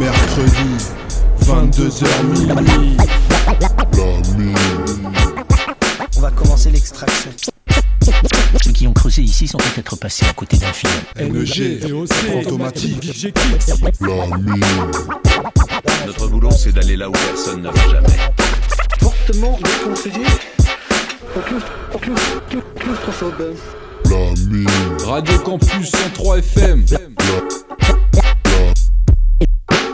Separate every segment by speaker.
Speaker 1: mercredi, 22h minuit.
Speaker 2: On va commencer l'extraction.
Speaker 3: Ceux qui ont creusé ici sont peut-être passés à côté d'un film.
Speaker 1: NG, fantomatique.
Speaker 4: Notre boulot, c'est d'aller là où personne ne va jamais.
Speaker 2: Fortement déconseillé aux claustre- aux claustre- clau- claustrophobes.
Speaker 1: Radio Campus 103 FM.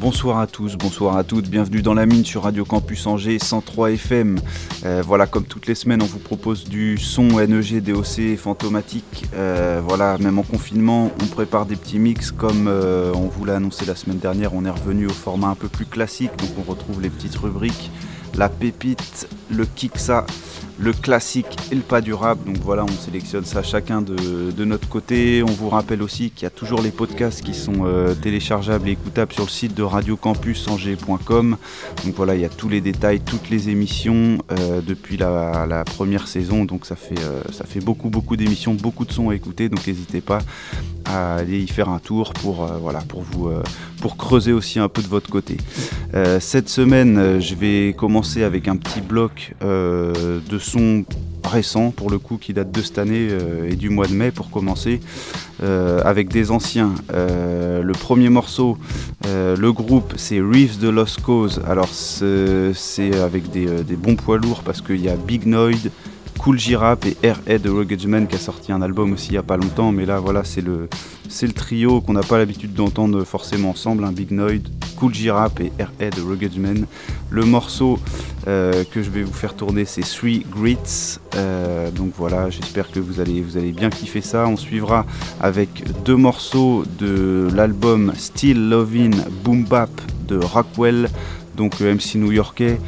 Speaker 5: Bonsoir à tous, bonsoir à toutes, bienvenue dans la mine sur Radio Campus Angers 103 FM. Euh, voilà, comme toutes les semaines, on vous propose du son NEG, DOC, fantomatique. Euh, voilà, même en confinement, on prépare des petits mix comme euh, on vous l'a annoncé la semaine dernière. On est revenu au format un peu plus classique, donc on retrouve les petites rubriques, la pépite, le kicksa, le classique et le pas durable. Donc voilà, on sélectionne ça chacun de, notre côté. On vous rappelle aussi qu'il y a toujours les podcasts qui sont euh, téléchargeables et écoutables sur le site de radiocampusangers.com. Donc voilà, il y a tous les détails, toutes les émissions euh, depuis la, première saison. Donc ça fait, euh, ça fait beaucoup, beaucoup d'émissions, beaucoup de sons à écouter. Donc n'hésitez pas à aller y faire un tour pour, voilà, pour, vous, pour creuser aussi un peu de votre côté. Cette semaine, je vais commencer avec un petit bloc de sons récents, pour le coup, qui date de cette année euh, et du mois de mai pour commencer, euh, avec des anciens. Euh, le premier morceau, le groupe, c'est Reeves de Lost Cause. Alors, c'est avec des, des bons poids lourds parce qu'il y a Big Noid, Cool Girap et Airhead de Rugged Man qui a sorti un album aussi il n'y a pas longtemps, mais là voilà c'est le, le trio qu'on n'a pas l'habitude d'entendre forcément ensemble, un Big Noid, Cool Girap et Airhead de Rugged Man. Le morceau euh, que je vais vous faire tourner c'est Three Grits, Euh, donc voilà j'espère que vous allez, vous allez bien kiffer ça. On suivra avec deux morceaux de l'album Still Lovin' Boom Bap de Rockwell donc MC new-yorkais.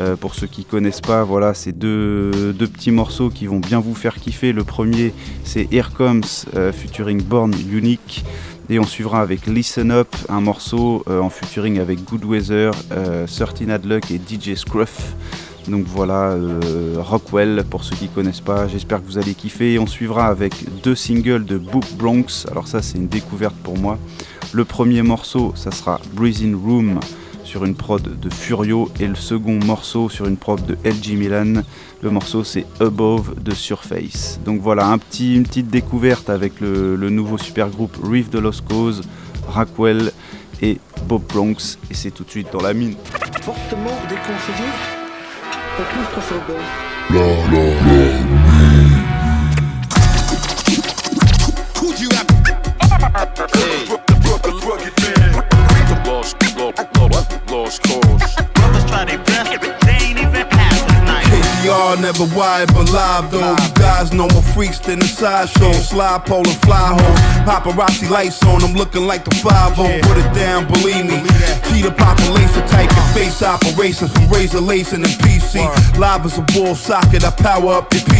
Speaker 5: Euh, pour ceux qui connaissent pas, voilà, c'est deux, deux petits morceaux qui vont bien vous faire kiffer. Le premier, c'est Here Comes euh, featuring Born Unique. Et on suivra avec Listen Up, un morceau euh, en featuring avec Good Weather, 13 Adluck et DJ Scruff. Donc voilà, Rockwell pour ceux qui connaissent pas, j'espère que vous allez kiffer. Et on suivra avec deux singles de Book Bronx, alors ça c'est une découverte pour moi. Le premier morceau, ça sera Breathing Room sur une prod de Furio et le second morceau sur une prod de LG Milan. Le morceau c'est Above de Surface. Donc voilà, un petit, une petite découverte avec le, le nouveau super groupe Reef de Lost Cause, Rockwell et Bob Bronx. Et c'est tout de suite dans la mine.
Speaker 2: Fortement déconseillé aux claustrophobes.
Speaker 6: KCR never wired but live though. You guys know more freaks than the sideshow. Slide pole and fly home. Paparazzi lights on, I'm looking like the 5 Put it down, believe me. Key to population type and face operations from razor lacing and PC. Live as a ball socket, I power up your PC.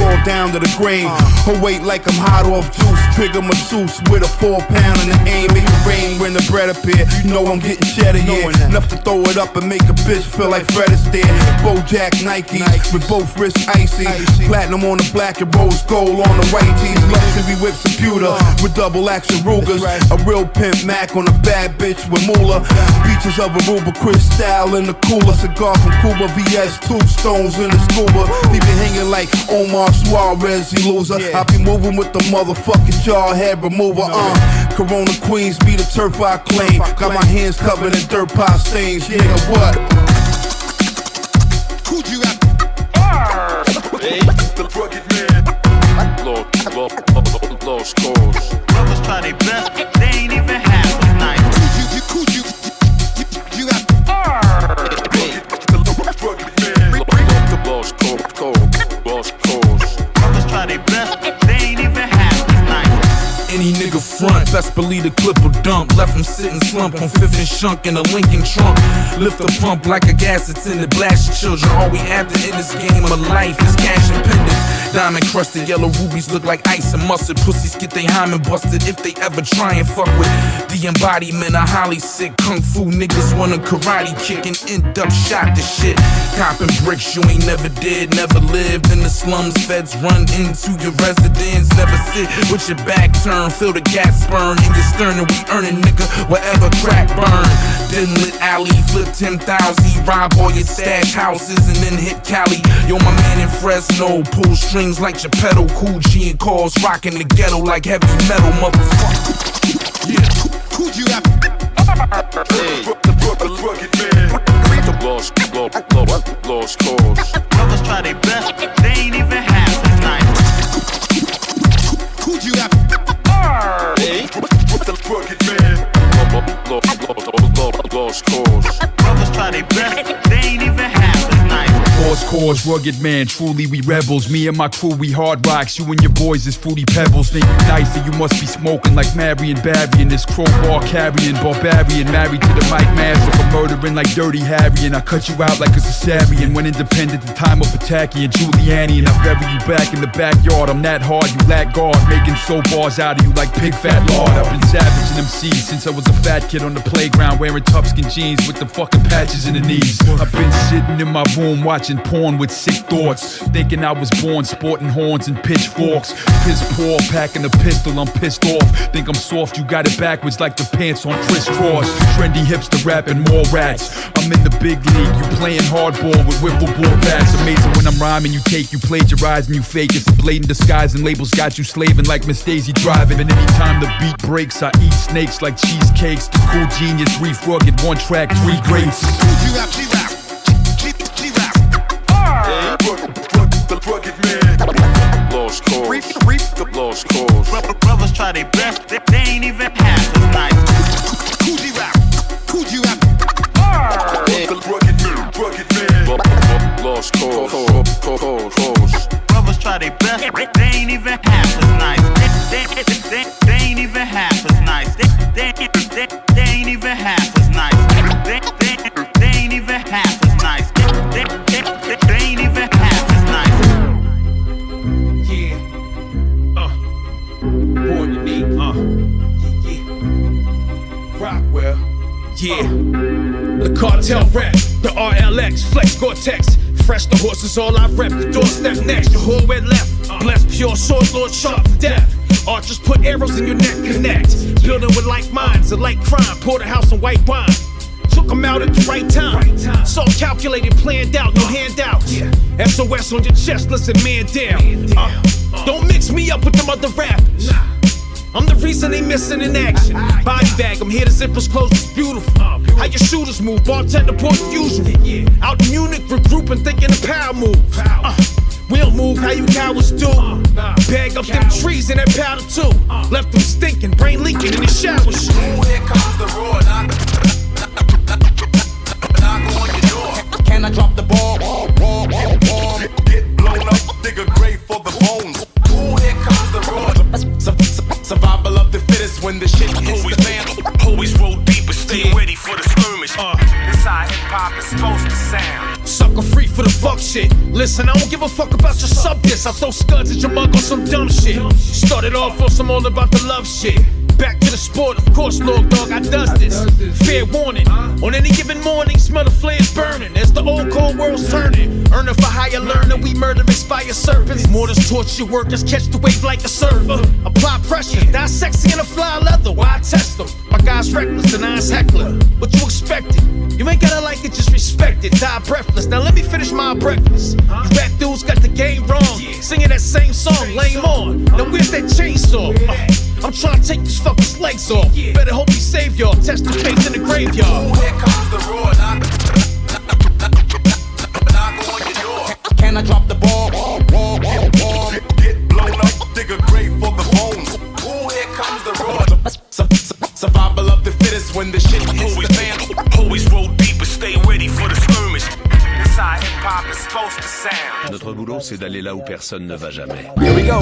Speaker 6: Roll down to the grain. Her weight like I'm hot off juice. Trigger masseuse with a four pound and an aim. Make it rain when the bread appear. You know I'm getting cheddar, yeah. Enough to throw it up and make a bitch feel like Fred Astaire. Bojack Nike with both wrists icy. Platinum on the black and rose gold on the white tees. Luxury whips and pewter with double action Rugers. A real pimp Mac on a bad bitch with moolah. Beaches of Aruba, crystal in the cooler. Cigar from Cuba, VS, two stones in the scuba. Leave you hanging like Omar Suarez, he loser. I be moving with the motherfucking jarhead remover. Uh, Corona Queens be the turf I claim. Got my hands covered in dirt pie stains. Nigga, what? Who'd you have?
Speaker 4: Lost cause.
Speaker 3: Brothers try their best, they ain't even
Speaker 6: front, best believe the clip will dump.
Speaker 7: Left him sitting slump on fifth and shunk in a Lincoln trunk. Lift the pump like a gas attendant. Blast your children. All we after in this game of life is cash and pendants. Diamond crusted yellow rubies look like ice and mustard. Pussies get they hymen busted if they ever try and fuck with the embodiment of Holly sick kung fu niggas want a karate kick and end up shot to shit. Copping bricks you ain't never did, never lived in the slums. Feds run into your residence, never sit with your back turned. Feel the gas burn in your stern and we earning nigga wherever crack burn. Then lit alley, flip 10,000, rob all your stash houses and then hit Cali. Yo, my man in Fresno, pull strings like Geppetto, Kool G and calls, rocking the ghetto like heavy metal, motherfucker. Yeah,
Speaker 8: Who'd you have?
Speaker 9: Lost, lost, lost, lost cause.
Speaker 3: Brothers try their best, they ain't even
Speaker 9: Lost cause.
Speaker 3: Brothers try their best, nice.
Speaker 10: Cause, rugged man, truly we rebels. Me and my crew, we hard rocks. You and your boys is fruity pebbles. Think you nice and you must be smoking like Marion Barry and this crowbar carrying barbarian. Married to the Mike Master for murdering like Dirty Harry. And I cut you out like a cesarean. When independent, the time of attacking and Giuliani. And I bury you back in the backyard. I'm that hard, you lack guard. Making soap bars out of you like pig fat lard. I've been savage in MC since I was a fat kid on the playground wearing tough skin jeans with the fucking patches in the knees. I've been sitting in my room watching porn with sick thoughts. Thinking I was born sporting horns and pitchforks. Piss poor, packing a pistol, I'm pissed off. Think I'm soft, you got it backwards like the pants on crisscross. Trendy hipster rapping more rats. I'm in the big league, you playing hardball with wiffle ball bats. Amazing when I'm rhyming, you take, you plagiarize and you fake. It's a blatant disguise and labels got you slaving like Miss Daisy driving. And anytime the beat breaks, I eat snakes like cheesecakes. The cool genius, reef rugged, one track, three greats.
Speaker 8: You? G-Rap. G- G-Rap.
Speaker 9: Lost cause.
Speaker 8: Reap, reap.
Speaker 9: Lost cause.
Speaker 3: Brothers try their best, they, they ain't even half as nice.
Speaker 8: Who'd you have? Who'd you have?
Speaker 9: Lost cause.
Speaker 3: Brothers try their best, they ain't even half as nice.
Speaker 7: Rap. The RLX. Flex Gore-Tex. Fresh the horses, all I rep. Doorstep next. The whole way left. Blessed pure sword, Lord sharp death. Archers put arrows in your neck, connect. Building with like minds, a like crime. Porterhouse and white wine. Took them out at the right time. So calculated, planned out, no handouts. SOS on your chest, listen, man down. Uh, don't mix me up with them other rappers. I'm the reason they missing in action. Body bag, I'm here to zippers close, it's beautiful. How your shooters move, bartender port the usual. Out in Munich, regrouping, thinking of power moves. Uh, we don't move how you cowards do. Bag up them trees in that powder too. Left them stinking, brain leaking in the shower. Shit.
Speaker 8: Here comes the roar. Knock, knock on your door.
Speaker 2: Can I drop the ball?
Speaker 7: Uh.
Speaker 8: This how hip hop is supposed to sound.
Speaker 7: Sucker free for the fuck shit. Listen, I don't give a fuck about your sub diss. I throw scuds at your mug on some dumb shit. Started off on some all about the love shit. Back to the sport, of course, Lord Dog, I does this. Fair warning. On any given morning, smell the flares burning. As the old cold world's turning. Earning for higher learning, we murder expired serpents. Mortars torture workers, catch the wave like a server. Apply pressure, die sexy in a fly leather. Why I test them? My guy's reckless, and I's heckler. What you expected? You ain't gotta like it, just respect it. Die breathless. Now let me finish my breakfast. You rap dudes got the game wrong. Singing that same song, lame on. Now where's that chainsaw? Uh, I'm trying to take this fucker's legs off. Better hope he save y'all. Test his faith in the graveyard.
Speaker 8: Ooh, here comes the roar. Knock, knock on your door.
Speaker 2: Can I drop
Speaker 11: Notre
Speaker 4: boulot, c'est d'aller là où personne ne va jamais.
Speaker 12: Here we go.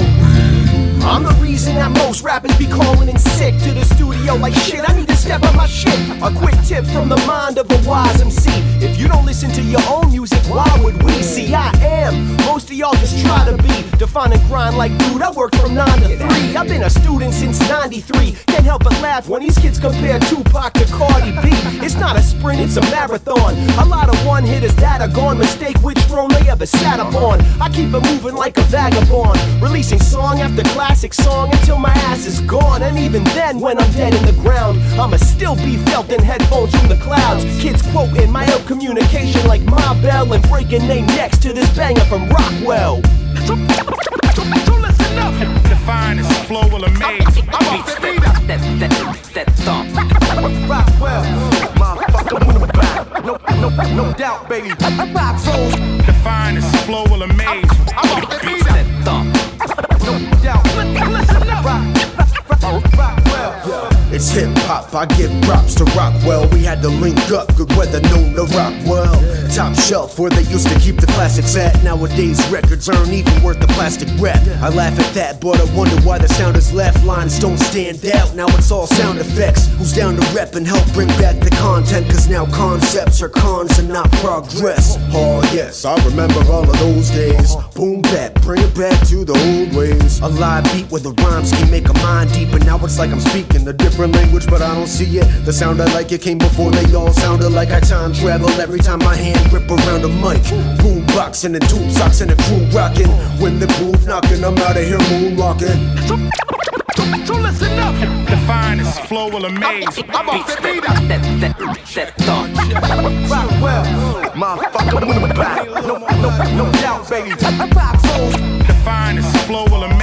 Speaker 12: I'm the reason that most rappers be calling in sick to the studio like shit. I need to step up my shit. A quick tip from the mind of a wise MC. If you don't listen to your own music, why would we? See, I am. Most of y'all just try to be. Define and grind like dude. I work from 9 to 3. I've been a student since 93. Can't help but laugh when these kids compare Tupac to Cardi B. It's not a sprint, it's a marathon. A lot of one hitters that are gone. Mistake which throne they ever sat upon. I keep it moving like a vagabond. Releasing song after classic song until my ass is gone. And even then, when I'm dead in the ground, I'ma still be felt in headphones from the clouds. Kids quoting my own communication like my bell and breaking name next to this banger from Roccwell. So, so, so listen up.
Speaker 13: The finest flow will amaze.
Speaker 12: I'm off the beat up. That, that, that thump. Roccwell, motherfucker, move back. No, no, no doubt, baby. Rock souls.
Speaker 13: Finest flow will amaze.
Speaker 12: I'm off
Speaker 14: It's hip hop, I give props to Roccwell. We had to link up, good weather known to Roccwell. Top shelf where they used to keep the classics at. Nowadays, records aren't even worth the plastic wrap. I laugh at that, but I wonder why the sounders left lines don't stand out. Now it's all sound effects. Who's down to rep and help bring back the content? Cause now concepts are cons and not progress. Oh, yes, I remember all of those days. Boom bap, bring it back to the old ways. A live beat where the rhymes can make a mind deep, and now it's like I'm speaking a different language, but I don't see it. The sound I like it came before they all sounded like I time travel every time my hand grip around a mic. Boom boxing and tube socks and a crew rocking. When the groove knocking, I'm out of here moonwalking.
Speaker 12: So, so, so listen up.
Speaker 13: The finest flow will amaze.
Speaker 12: I'm off the beat up. That, that, that thump. Roccwell, motherfucker, move back. No, no, no doubt, baby. Rock souls.
Speaker 13: The finest flow will amaze.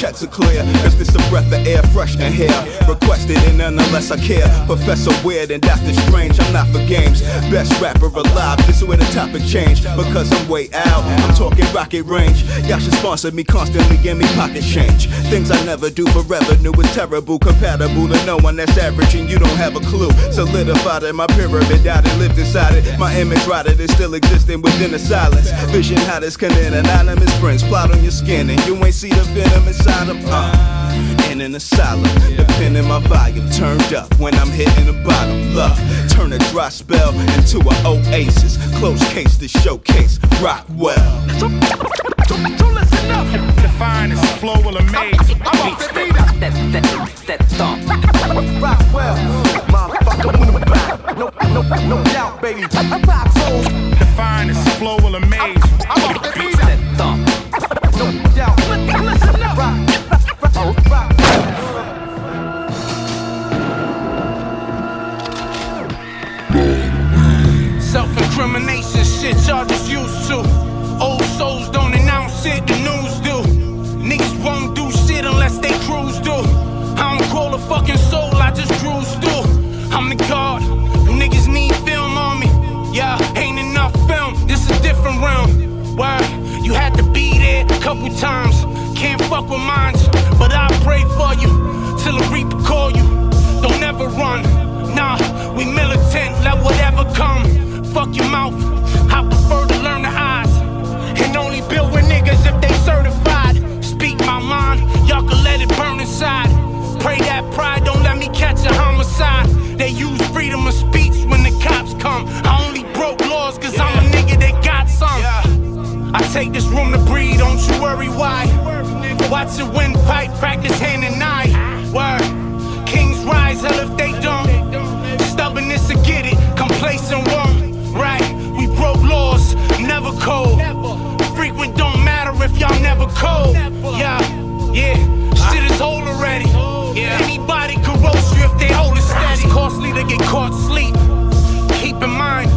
Speaker 15: Checks are clear. Cause this a breath of air fresh in here. Requested and unless I care. Professor Weird and Doctor Strange, I'm not for games. Best rapper alive, this is where the topic change. Because I'm way out, I'm talking rocket range. Y'all should sponsor me constantly, give me pocket change. Things I never do for revenue is terrible. Compatible to no one that's average and you don't have a clue. Solidified in my pyramid, died and lived inside it. My image rotted is still existing within the silence. Vision hot as Canon, anonymous friends plot on your skin and you ain't see the venom inside them. Uh, in an asylum, the pen in my volume turned up when I'm hitting the bottom. Love, turn a dry spell into an oasis. Close case to showcase Roccwell.
Speaker 12: So, so, so listen up.
Speaker 13: The finest flow will amaze.
Speaker 12: I'm off the beat up. That, that, that thump. Roccwell, motherfucker, move back. No, no, no doubt, baby. Rock souls.
Speaker 13: The finest flow will amaze.
Speaker 12: I'm off the
Speaker 13: Self incrimination shit y'all just used to. Old souls don't announce it, the news do. Niggas won't do shit unless they cruise do. I don't call a fucking soul, I just cruise through. I'm the god, niggas need film on me. Yeah, ain't enough film, this a different realm. Why? You had to be there a couple times. Can't fuck with minds, but I pray for you till the reaper call you. Don't ever run. Nah, we militant, let whatever come. Fuck your mouth. I prefer to learn the eyes. And only build with niggas if they certified. Speak my mind, y'all can let it burn inside. Pray that pride don't let me catch a homicide. They use freedom of speech when the cops come. I only broke laws cause I'm a nigga that got some. I take this room to breathe, don't you worry why. Watch the windpipe, practice hand and eye. Word. Kings rise, hell if they don't. Never cold. Frequent don't matter if y'all never cold. Yeah, yeah, shit is old already. Anybody could roast you if they hold it steady. Costly to get caught sleep. Keep in mind,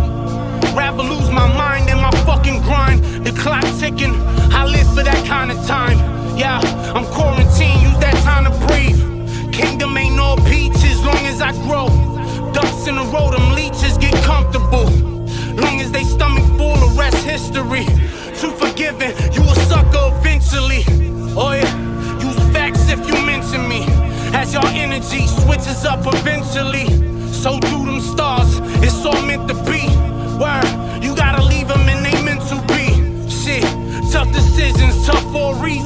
Speaker 13: rather lose my mind than my fucking grind. The clock ticking, I live for that kind of time. Yeah, I'm quarantined, use that time to breathe. Kingdom ain't all peaches, long as I grow. Ducks in the road, them leeches get comfortable. Long as they stomach full, the rest history. Too forgiving, you a sucker eventually. Oh yeah, use facts if you mention me. As your energy switches up eventually. So do them stars, it's all meant to be. Word, you gotta leave them and they meant to be. Shit, tough decisions, tough for a reason.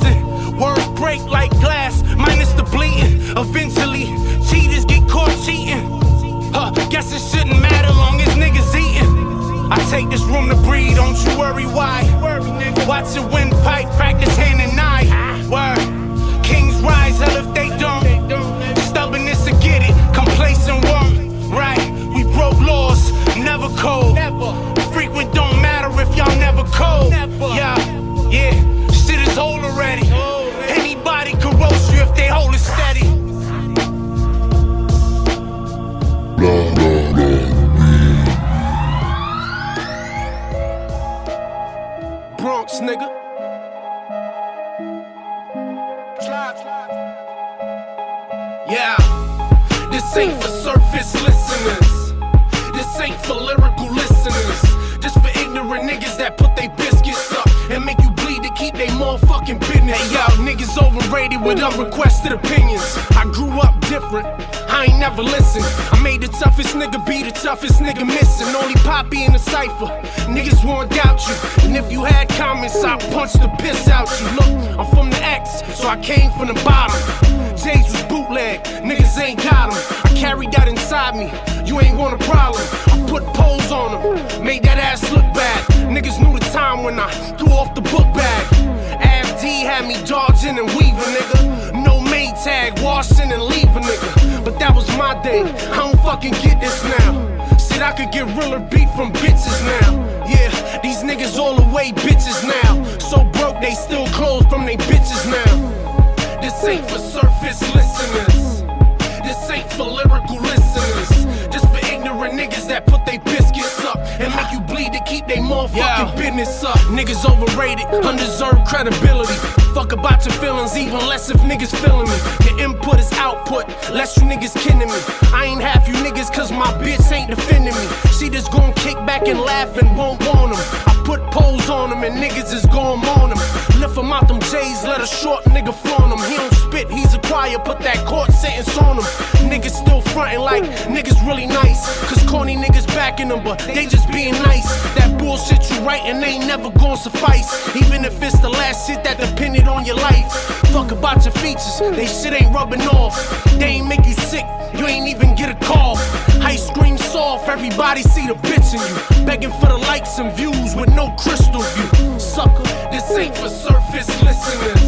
Speaker 13: But they just being nice. That bullshit you writing ain't never gonna suffice. Even if it's the last shit that depended on your life. Fuck about your features, they shit ain't rubbing off. They ain't make you sick, you ain't even get a call. Ice scream soft, everybody see the bitch in you. Begging for the likes and views with no crystal view. Sucker, this ain't for surface listeners.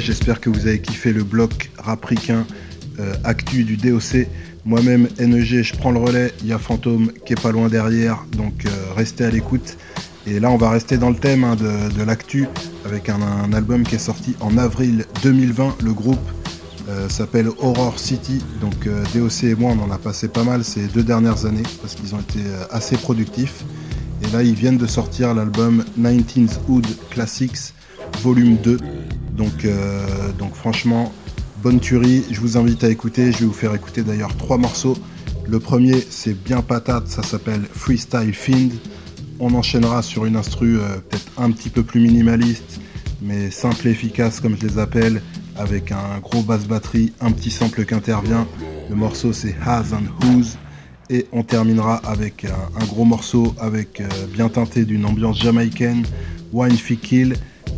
Speaker 1: J'espère que vous avez kiffé le bloc rapricain euh, actu du DOC. Moi-même, NEG, je prends le relais. Il y a Fantôme qui est pas loin derrière, donc euh, restez à l'écoute. Et là, on va rester dans le thème hein, de, l'actu avec un, album qui est sorti en avril 2020. Le groupe euh, s'appelle Horror City. Donc DOC et moi, on en a passé pas mal ces deux dernières années parce qu'ils ont été assez productifs. Et là, ils viennent de sortir l'album 19th Hood Classics Volume 2. Donc, euh, donc franchement, bonne tuerie. Je vous invite à écouter. Je vais vous faire écouter d'ailleurs trois morceaux. Le premier, c'est bien patate. Ça s'appelle Freestyle Fiend. On enchaînera sur une instru euh, peut-être un petit peu plus minimaliste, mais simple et efficace comme je les appelle, avec un gros basse batterie, un petit sample qui intervient. Le morceau c'est Has and Who's. Et on terminera avec un, gros morceau avec euh, bien teinté d'une ambiance jamaïcaine, Wine Fee Kill.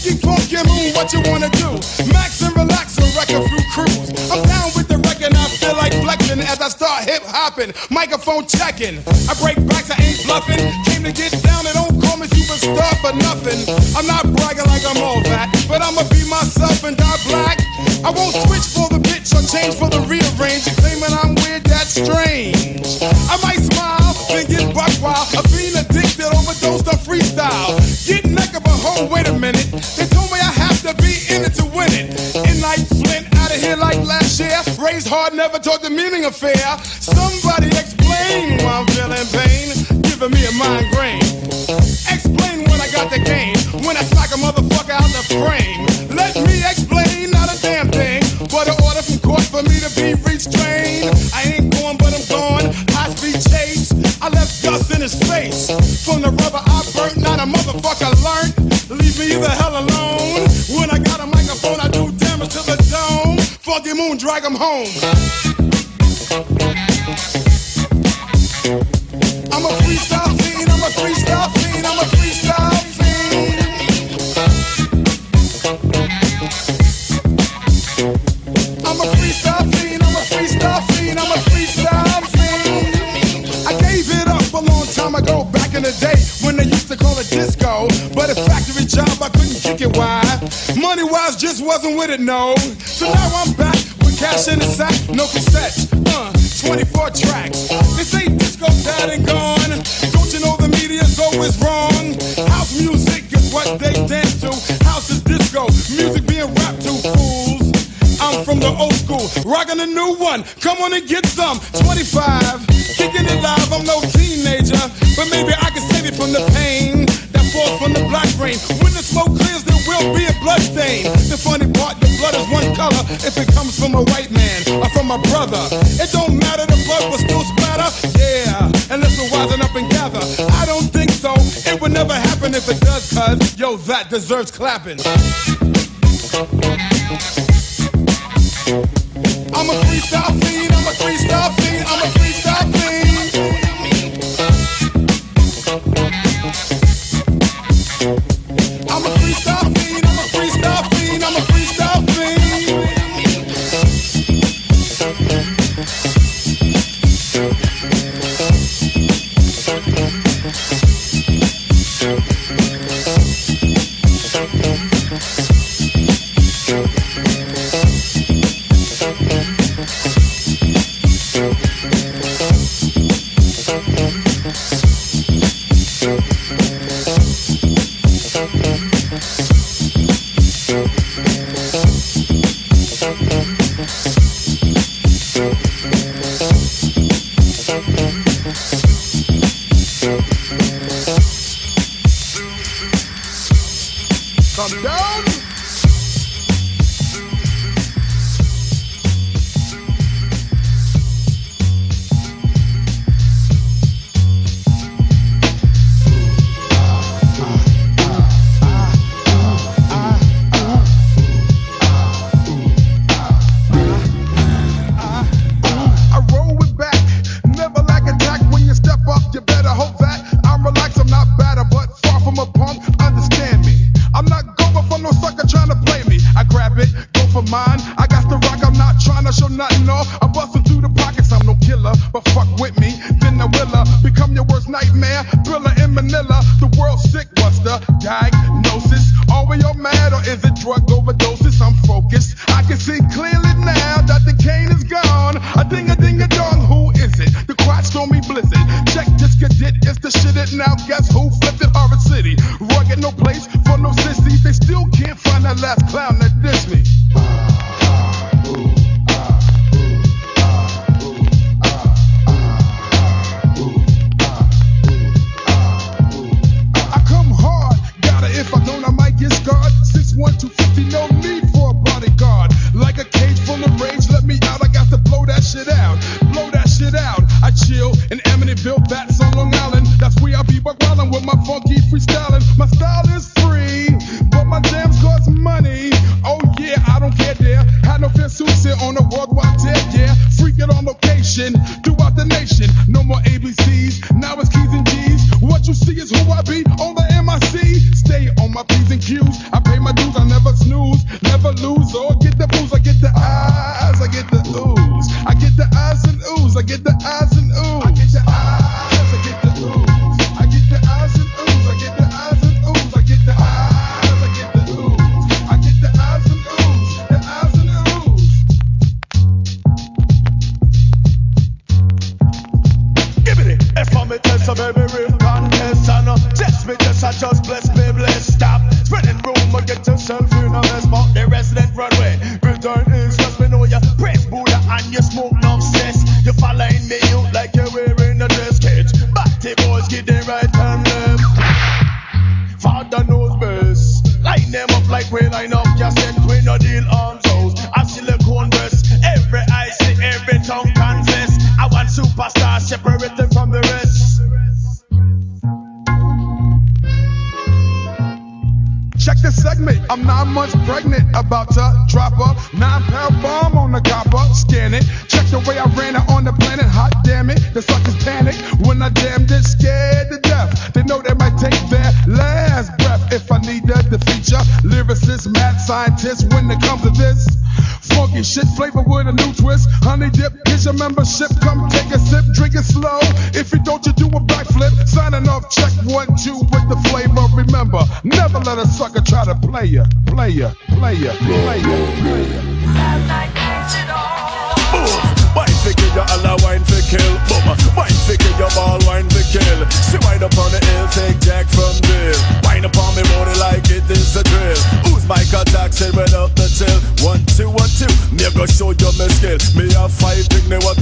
Speaker 8: Funky, funky move, what you wanna do? Max and relax and wreck a few crews. I'm down with the record, I feel like flexing as I start hip hopping, microphone checking. I break backs, I ain't bluffing. Came to get down and don't call me superstar for nothing. I'm not bragging like I'm all that, but I'ma be myself and die black. I won't switch for the bitch or change for the rearrange. Claiming I'm weird, that's strange. I might smile, then get buck wild. I've been addicted, nigga, but hold, wait a minute. They told me I have to be in it to win it. In like Flint, out of here like last year. Raised hard, never taught the meaning of fair. Somebody explain why I'm feeling pain, giving me a migraine. Explain when I got the game. Moon, drag him home. I'm a freestyle fiend, I'm a freestyle fiend, I'm a freestyle fiend. I'm a freestyle fiend, I'm a freestyle fiend, I'm a freestyle fiend. I gave it up a long time ago, back in the day when they used to call it disco. But a factory job, I couldn't kick it wide. Money wise, just wasn't with it, no. So now I'm back cash in the sack, no cassettes, uh, 24 tracks. This ain't disco dead and gone. Don't you know the media's always wrong? House music is what they dance to. House is disco, music being rapped to, fools. I'm from the old school, rocking a new one. Come on and get some. 25, kicking it live. I'm no teenager, but maybe I can save it from the pain that falls from the black rain. When the smoke clears, there will be a blood stain. The funny part, the one color if it comes from a white man or from a brother. It don't matter, the blood will still splatter. Yeah, unless we're wisen up and gather. I don't think so. It would never happen if it does, cuz yo, that deserves clapping. I'm a freestyle fiend,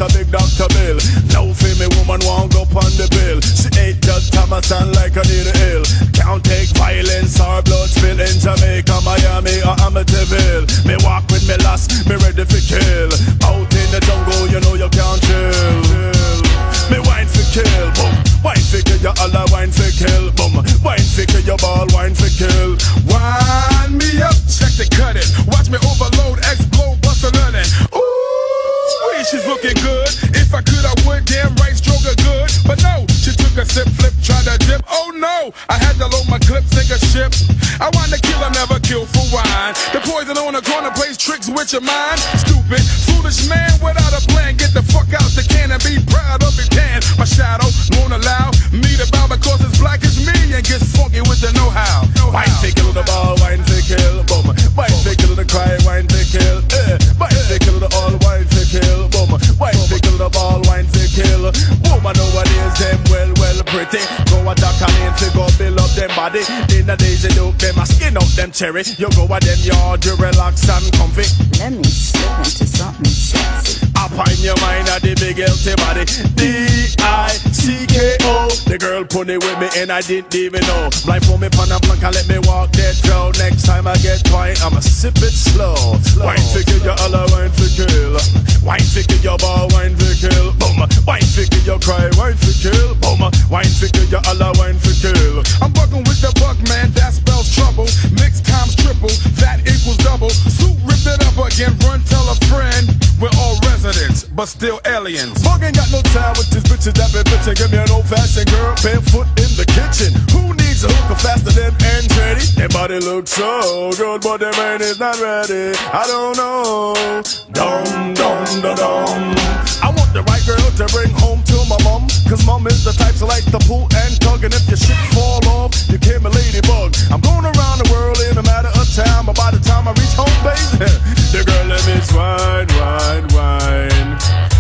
Speaker 8: a
Speaker 9: big your
Speaker 16: mind.
Speaker 9: Skin up them cherry. You go a them yard, you relax and comfy.
Speaker 17: Let me slip into something sexy.
Speaker 9: Up in your mind of the big healthy body. D-I-C-K-O. The girl put it with me and I didn't even know. Blind for me pan a blank and let me walk that road. Next time I get wine, I'ma sip it slow. Wine for kill your Allah, wine for kill. Wine for kill your ball, wine for kill. Boom. Wine for kill your cry, wine for kill. Boom. Wine for kill your Allah, wine for kill.
Speaker 16: I'm bucking with the buck, man, that spells trouble. Mix times triple, that equals double. Suit ripped it up again, run tell a friend. We're all residents, but still aliens.
Speaker 9: Bug ain't got no time with this bitches that been bitching. Give me an old fashioned girl, barefoot in the kitchen. Who needs a hooker faster than Andretti? Their body looks so good, but their brain is not ready. I don't know. Dum, dum, dum, dum. I the right girl to bring home to my mom. Cause mom is the type to like the pull and tug. And if your shit fall off, you came a ladybug. I'm going around the world in a matter of time. But by the time I reach home base, the girl let me wine, wine, wine.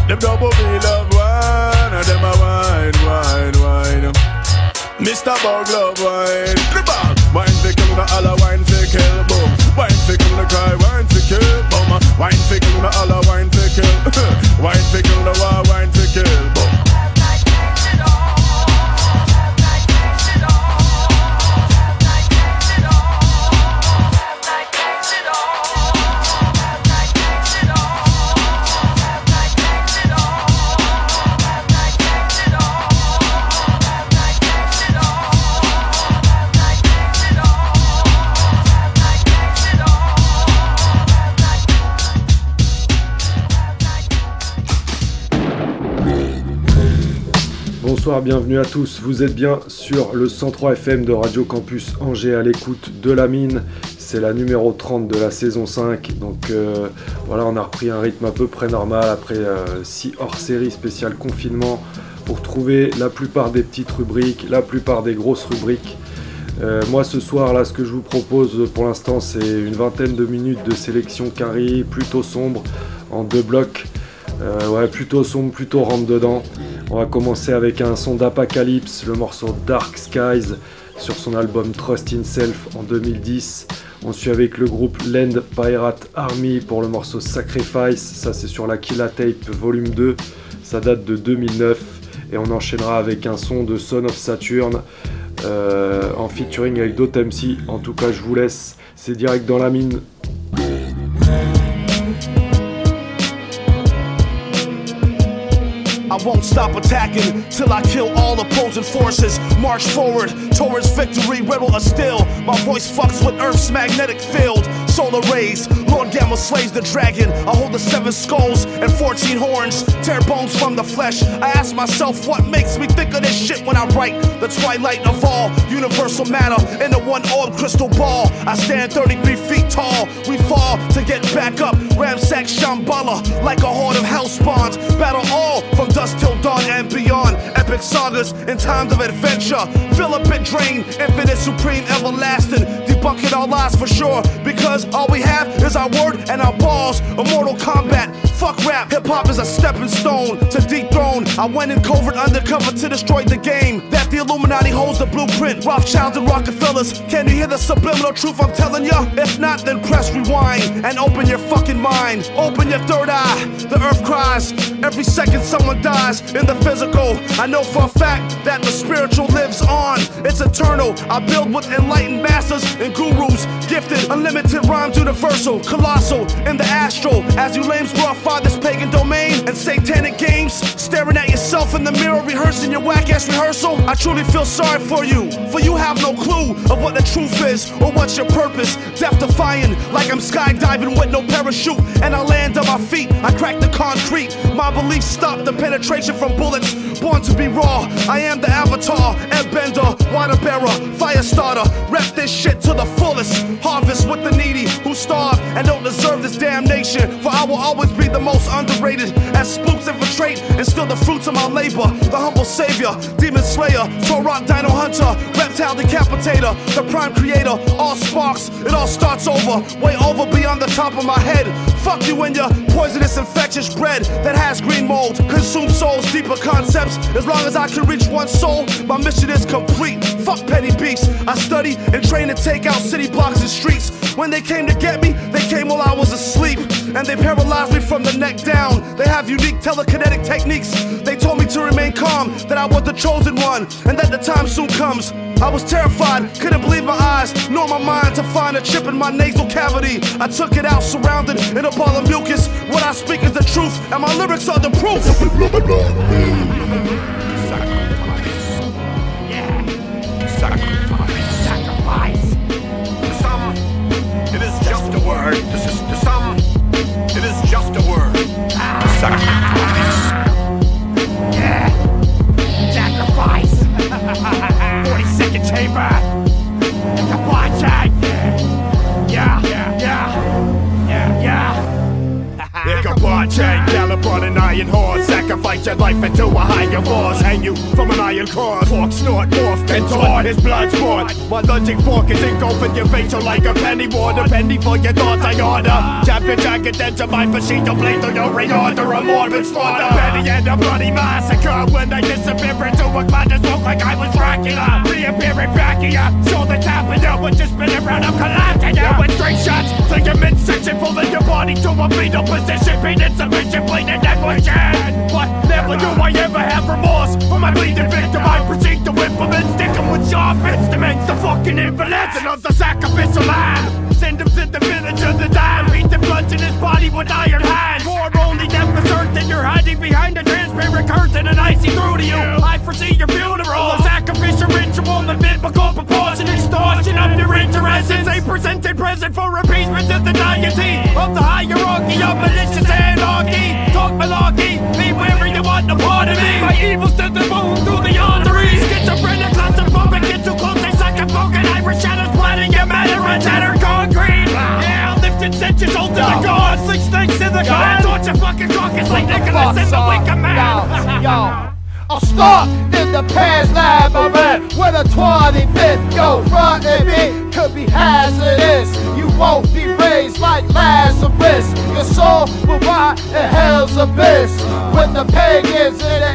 Speaker 9: Them double B love wine, and them a wine, wine, wine. Mr. Bug love wine. The. Wine for kill the Allah, wine for kill, kill the war,
Speaker 18: Bonsoir, bienvenue à tous. Vous êtes bien sur le 103 FM de Radio Campus Angers à l'écoute de la mine. C'est la numéro 30 de la saison 5. Donc euh, voilà, on a repris un rythme à peu près normal après 6 hors-série spécial confinement pour trouver la plupart des petites rubriques, la plupart des grosses rubriques. Euh, moi ce soir là ce que je vous propose pour l'instant c'est une vingtaine de minutes de sélection carry plutôt sombre en deux blocs. Euh, ouais plutôt sombre, plutôt rentre dedans. On va commencer avec un son d'Apocalypse, le morceau Dark Skies sur son album Trust in Self en 2010. On suit avec le groupe Land Pirate Army pour le morceau Sacrifice, ça c'est sur la Killa Tape volume 2, ça date de 2009. Et on enchaînera avec un son de Son of Saturn euh, en featuring avec Dotemsi. En tout cas, je vous laisse, c'est direct dans la mine.
Speaker 19: Won't stop attacking till I kill all opposing forces. March forward towards victory, riddle or still. My voice fucks with Earth's magnetic field. Solar rays, Lord Gamma slays the dragon. I hold the seven skulls and 14 horns, tear bones from the flesh. I ask myself what makes me think of this shit when I write the twilight of all universal matter in a one orb crystal ball. I stand 33 feet tall, we fall to get back up. Ramsack Shambhala like a horde of hell spawns. Battle all from dusk till dawn and beyond. Epic sagas in times of adventure. Fill a bit drain, infinite, supreme, everlasting. Debunking our lies for sure because all we have is our word and our balls. Immortal combat. Fuck rap, hip hop is a stepping stone to dethrone. I went in covert undercover to destroy the game. That the Illuminati holds the blueprint. Rothschilds and Rockefellers. Can you hear the subliminal truth I'm telling ya? If not, then press rewind and open your fucking mind. Open your third eye. The earth cries. Every second someone dies in the physical. I know for a fact that the spiritual lives on. It's eternal. I build with enlightened masters and gurus. Gifted, unlimited rhymes universal. Colossal in the astral. As you lames glorify this pagan domain and satanic games. Staring at yourself in the mirror, rehearsing your whack ass rehearsal. I truly feel sorry for you. For you have no clue of what the truth is or what's your purpose. Death defying, like I'm skydiving with no parachute. And I land on my feet. I crack the concrete. My beliefs stop the penetration from bullets. Born to be raw. I am the avatar, airbender, water bearer, fire starter. Rep this shit to the fullest. Harvest with the needy who starve and don't deserve this damnation. For I will always be the most underrated. As spooks infiltrate and steal the fruits of my labor. The humble savior, demon slayer, Torah dino hunter, reptile decapitator, the prime creator. All sparks, it all starts over. Way over beyond the top of my head. Fuck you and your poisonous infectious bread that has green mold. Consume souls, deeper concepts. As long as I can reach one soul, my mission is complete. Fuck petty beasts. I study and train to take out city blocks and streets. When they came to get me, they came while I was asleep. And they paralyzed me from the neck down. They have unique telekinetic techniques. They told me to remain calm, that I was the chosen one, and that the time soon comes. I was terrified, couldn't believe my eyes, nor my mind to find a chip in my nasal cavity. I took it out, surrounded in a ball of mucus. What I speak is the truth, and my lyrics are the proof.
Speaker 20: Sacrifice. Some, it is just a word. To, s- to some, it is just a word. Sacrifice.
Speaker 21: Yeah. Sacrifice. 42nd chamber. It's a blind. Eh? Yeah. Yeah. Yeah. Yeah. Yeah.
Speaker 20: Ichabod-Crane, gallop on an iron horse. Sacrifice your life into a higher cause Hang you from an iron cross. Fork, snort, morph, contort His blood sport. My lunging fork is engulfing your face facial like a penny water Penny for your thoughts I order. Tap your jacket, then to my machine Your blade through your reorder A morbid slaughter. Penny and a bloody massacre. When I disappear into a cloud of smoke Like I was Dracula. Reappearing back of ya. Shoulder tapping you When just spin around I'm collapsing ya. With straight shots to your midsection Pulling your body to a fetal position Pain and submission, bleeding negligent. But never do I ever have remorse For my bleeding victim? I proceed to implement Stick 'em with sharp instruments The fucking invalids the sacrificial lamb In his body with iron hands. For only death for certain You're hiding behind a transparent curtain And I see through to you. I foresee your funeral. A sacrificial ritual The biblical proportion Extortion of your interests. A presented present for appeasement to the deity Of the hierarchy of malicious anarchy. Talk malarkey Be wary you want a part of me. My evil's to the bone through the arteries. Schizophrenic, claustrophobic Get too close, they suck and broken Irish shadows splattering your matter and the gods Torture fucking caucus like Nicholas in the Wicker Man.
Speaker 21: Yo, I'll start in the past labyrinth Where the 25th go frontin' me could be hazardous. You won't be raised like Lazarus. Your soul will rot in hell's abyss. When the pagans in the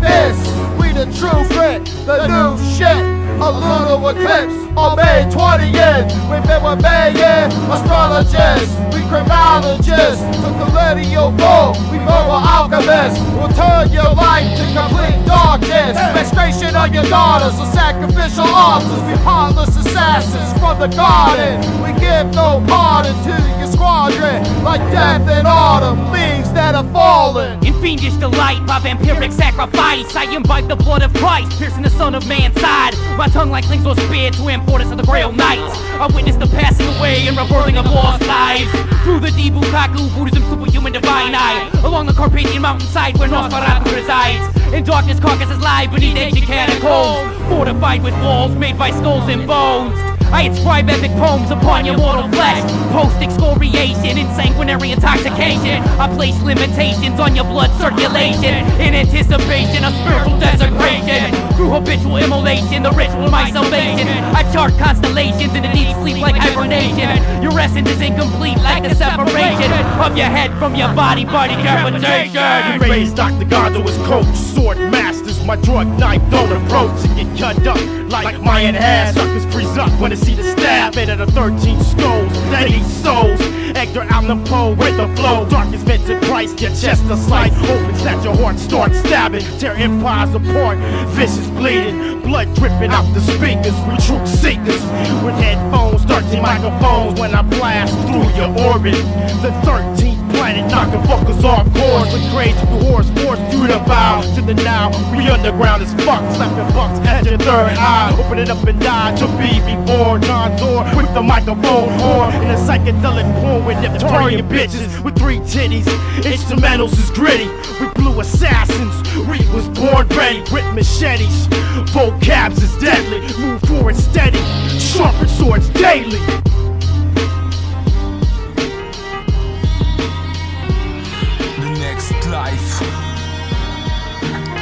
Speaker 21: 85th We the true grit, the new shit a little eclipse on May 20th. We've been with Mayan astrologists, we criminologists, took the lineal goal. We moral alchemists, We'll turn your life to complete darkness. Menstruation on your daughters, or sacrificial altars. We heartless assassins from the garden. We give no pardon to your squadron, like death in autumn, leaves that are fallen.
Speaker 22: In fiendish delight by vampiric sacrifice. I imbibe the blood of Christ, piercing the Son of Man's side. My tongue like links or spear to importance of the Grail Knights. I witness the passing away and rebirthing of lost lives. Through the Dibukaku, Buddhism, superhuman divine eye. Along the Carpathian mountainside where Nosferatu resides. In darkness, carcasses lie beneath ancient catacombs. Fortified with walls made by skulls and bones. I inscribe epic poems upon your mortal flesh. Post excoriation and sanguinary intoxication. I place limitations on your blood circulation. In anticipation of spiritual desecration. Through habitual immolation, the ritual of my salvation. I chart constellations in a deep sleep like hibernation. Your essence is incomplete like the separation of your head from your body by decapitation.
Speaker 23: We raised Dr. God to his coach, sword masters. My drug knife don't approach and get cut up like Mayan ass. Suckers freeze up when they see the stab made of the 13 skulls that eat souls. Edgar Allan Poe with the flow. Darkest Vincent Price, your chest a slice. Opens that your heart starts stabbing. Tear empires apart. Vicious bleeding. Blood dripping out the speakers. We truth seekers. With headphones, 13 microphones. When I blast through your orbit. The 13th planet knocking fuckers off course. With crazy horse force through the bow to the now. We underground as fuck. Slapping bucks at your third eye. Open it up and die to be before John Zor with the microphone horn. In a psychedelic porn with Neptunian bitches with three titties. Instrumentals is gritty. We blue assassins. Reed was born ready with machetes. Vocabs is deadly. Move forward steady. Sharpen swords daily.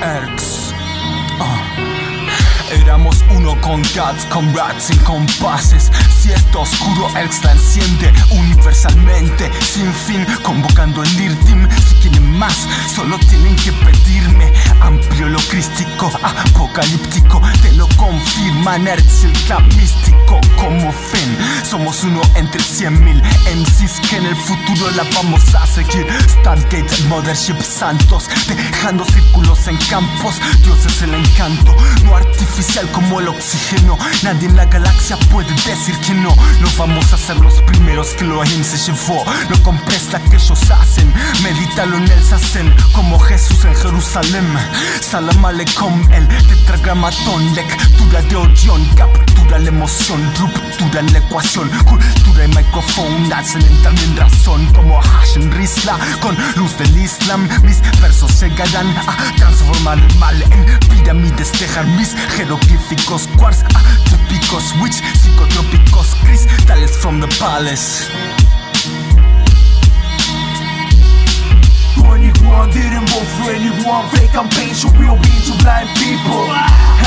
Speaker 24: Erks. Éramos uno con gods, con rats sin compases. Si esto oscuro, Erx la enciende universalmente, sin fin, convocando el IRTIM. Si quieren más, solo tienen que pedirme. Amplio lo crístico, apocalíptico, te lo confirman. Erx el místico, como fin. Somos uno entre cien mil MCs que en el futuro la vamos a seguir. Stargate, Mothership, Santos, dejando círculos en campos. Dios es el encanto, no artificial como el oxígeno. Nadie en la galaxia puede decir que no. No vamos a ser los primeros que lo se llevó. No compres la que ellos hacen. Medítalo en el Sazen, como Jesús en Jerusalén. Salam aleikum, el tetragramatón. Lectura de Orión, captura la emoción. Ruptura en la ecuación. Cultura y micrófono hacen entrar en razón. Como Hashem Rizla, con luz del Islam. Mis versos llegarán a transformar el mal en pirámides. Dejar mis jeroglíficos quartz ah, Trópicos, witch, psicotrópicos Cristales from the palace.
Speaker 25: 21 didn't vote for anyone Fake campaign should real being to blind people.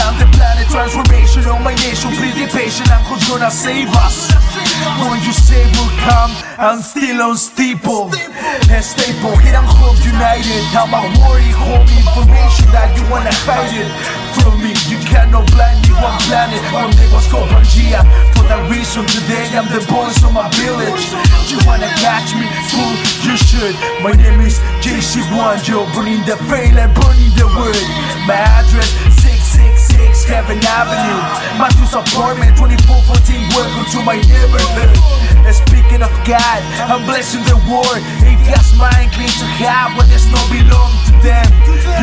Speaker 25: I'm the planet transformation on my nation Please be patient and who's gonna save us When you say will come I'm still on steeple. And staple. Hit and hope united. I'm a worry home information that you wanna hide it From me. You cannot blind me one planet. One day was called Pangea. For that reason today I'm the voice of my village. You wanna catch me? Fool, you should. My name is JC1 Joe Burning the veil and burning the wood My address 666 Heaven Avenue Matthews apartment 2414 Welcome to my neighborhood. And speaking of God I'm blessing the world If God's mind clean to have What does not belong them.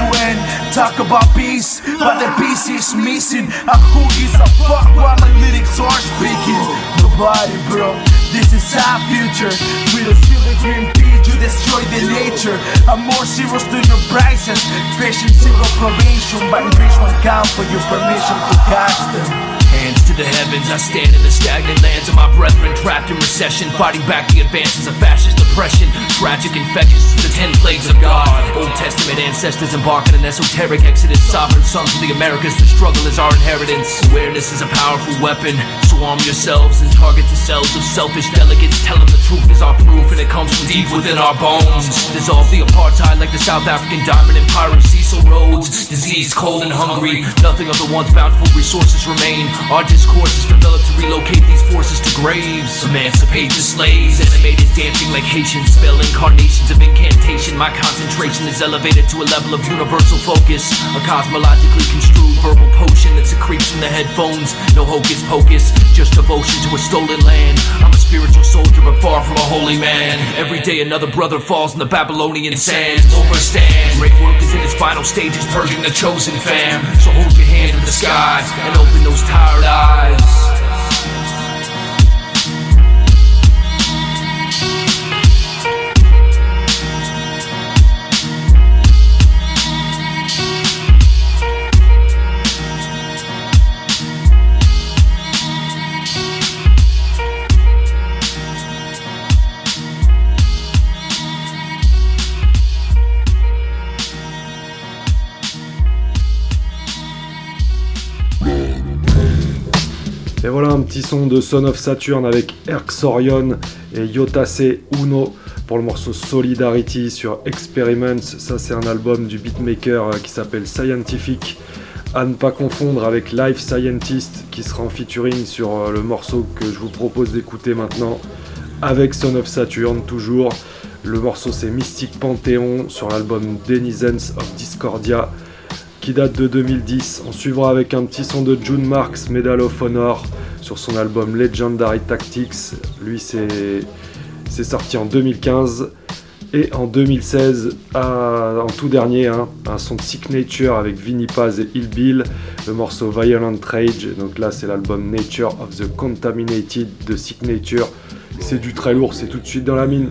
Speaker 25: UN talk about peace But the peace is missing. And who gives a fuck while my lyrics are speaking. Nobody bro This is our future. We don't steal the green pea You destroy the nature. I'm more serious to your prices. Fishing single probation But reach one count for your permission to catch them.
Speaker 26: Hands to the heavens, I stand in the stagnant lands of my brethren trapped in recession, fighting back the advances of fascist oppression. Tragic infectious, the ten plagues of God. Old Testament ancestors embark on an esoteric exodus. Sovereign sons of the Americas, the struggle is our inheritance. Awareness is a powerful weapon. So arm yourselves and target the cells of selfish delegates. Tell them the truth is our proof, and it comes from deep within our bones. Dissolve the apartheid like the South African diamond and pirate Cecil Rhodes. Disease, cold, and hungry. Nothing of the once bountiful resources remain. Our discourse is developed to relocate these forces to graves. Emancipate the slaves, animated dancing like Haitians. Spell incarnations of incantation. My concentration is elevated to a level of universal focus. A cosmologically construed verbal potion that secretes from the headphones. No hocus pocus, just devotion to a stolen land. I'm a spiritual soldier, but far from a holy man. Every day another brother falls in the Babylonian sands. Overstand. Great work is in its final stages, purging the chosen fam. So hold your hand to the sky and open those tired eyes.
Speaker 18: Voilà un petit son de Son of Saturn avec Erxorion et Yotase Uno pour le morceau Solidarity sur Experiments. Ça, c'est un album du beatmaker euh, qui s'appelle Scientific. À ne pas confondre avec Life Scientist qui sera en featuring sur euh, le morceau que je vous propose d'écouter maintenant avec Son of Saturn toujours. Le morceau c'est Mystic Panthéon sur l'album Denizens of Discordia qui date de 2010. On suivra avec un petit son de June Marks, Medal of Honor, sur son album Legendary Tactics. Lui, c'est sorti en 2015. Et en 2016, en tout dernier, hein, un son de Signature avec Vinny Paz et Il Bill, le morceau Violent Rage. Donc là, c'est l'album Nature of the Contaminated de Signature. C'est du très lourd, c'est tout de suite dans la mine.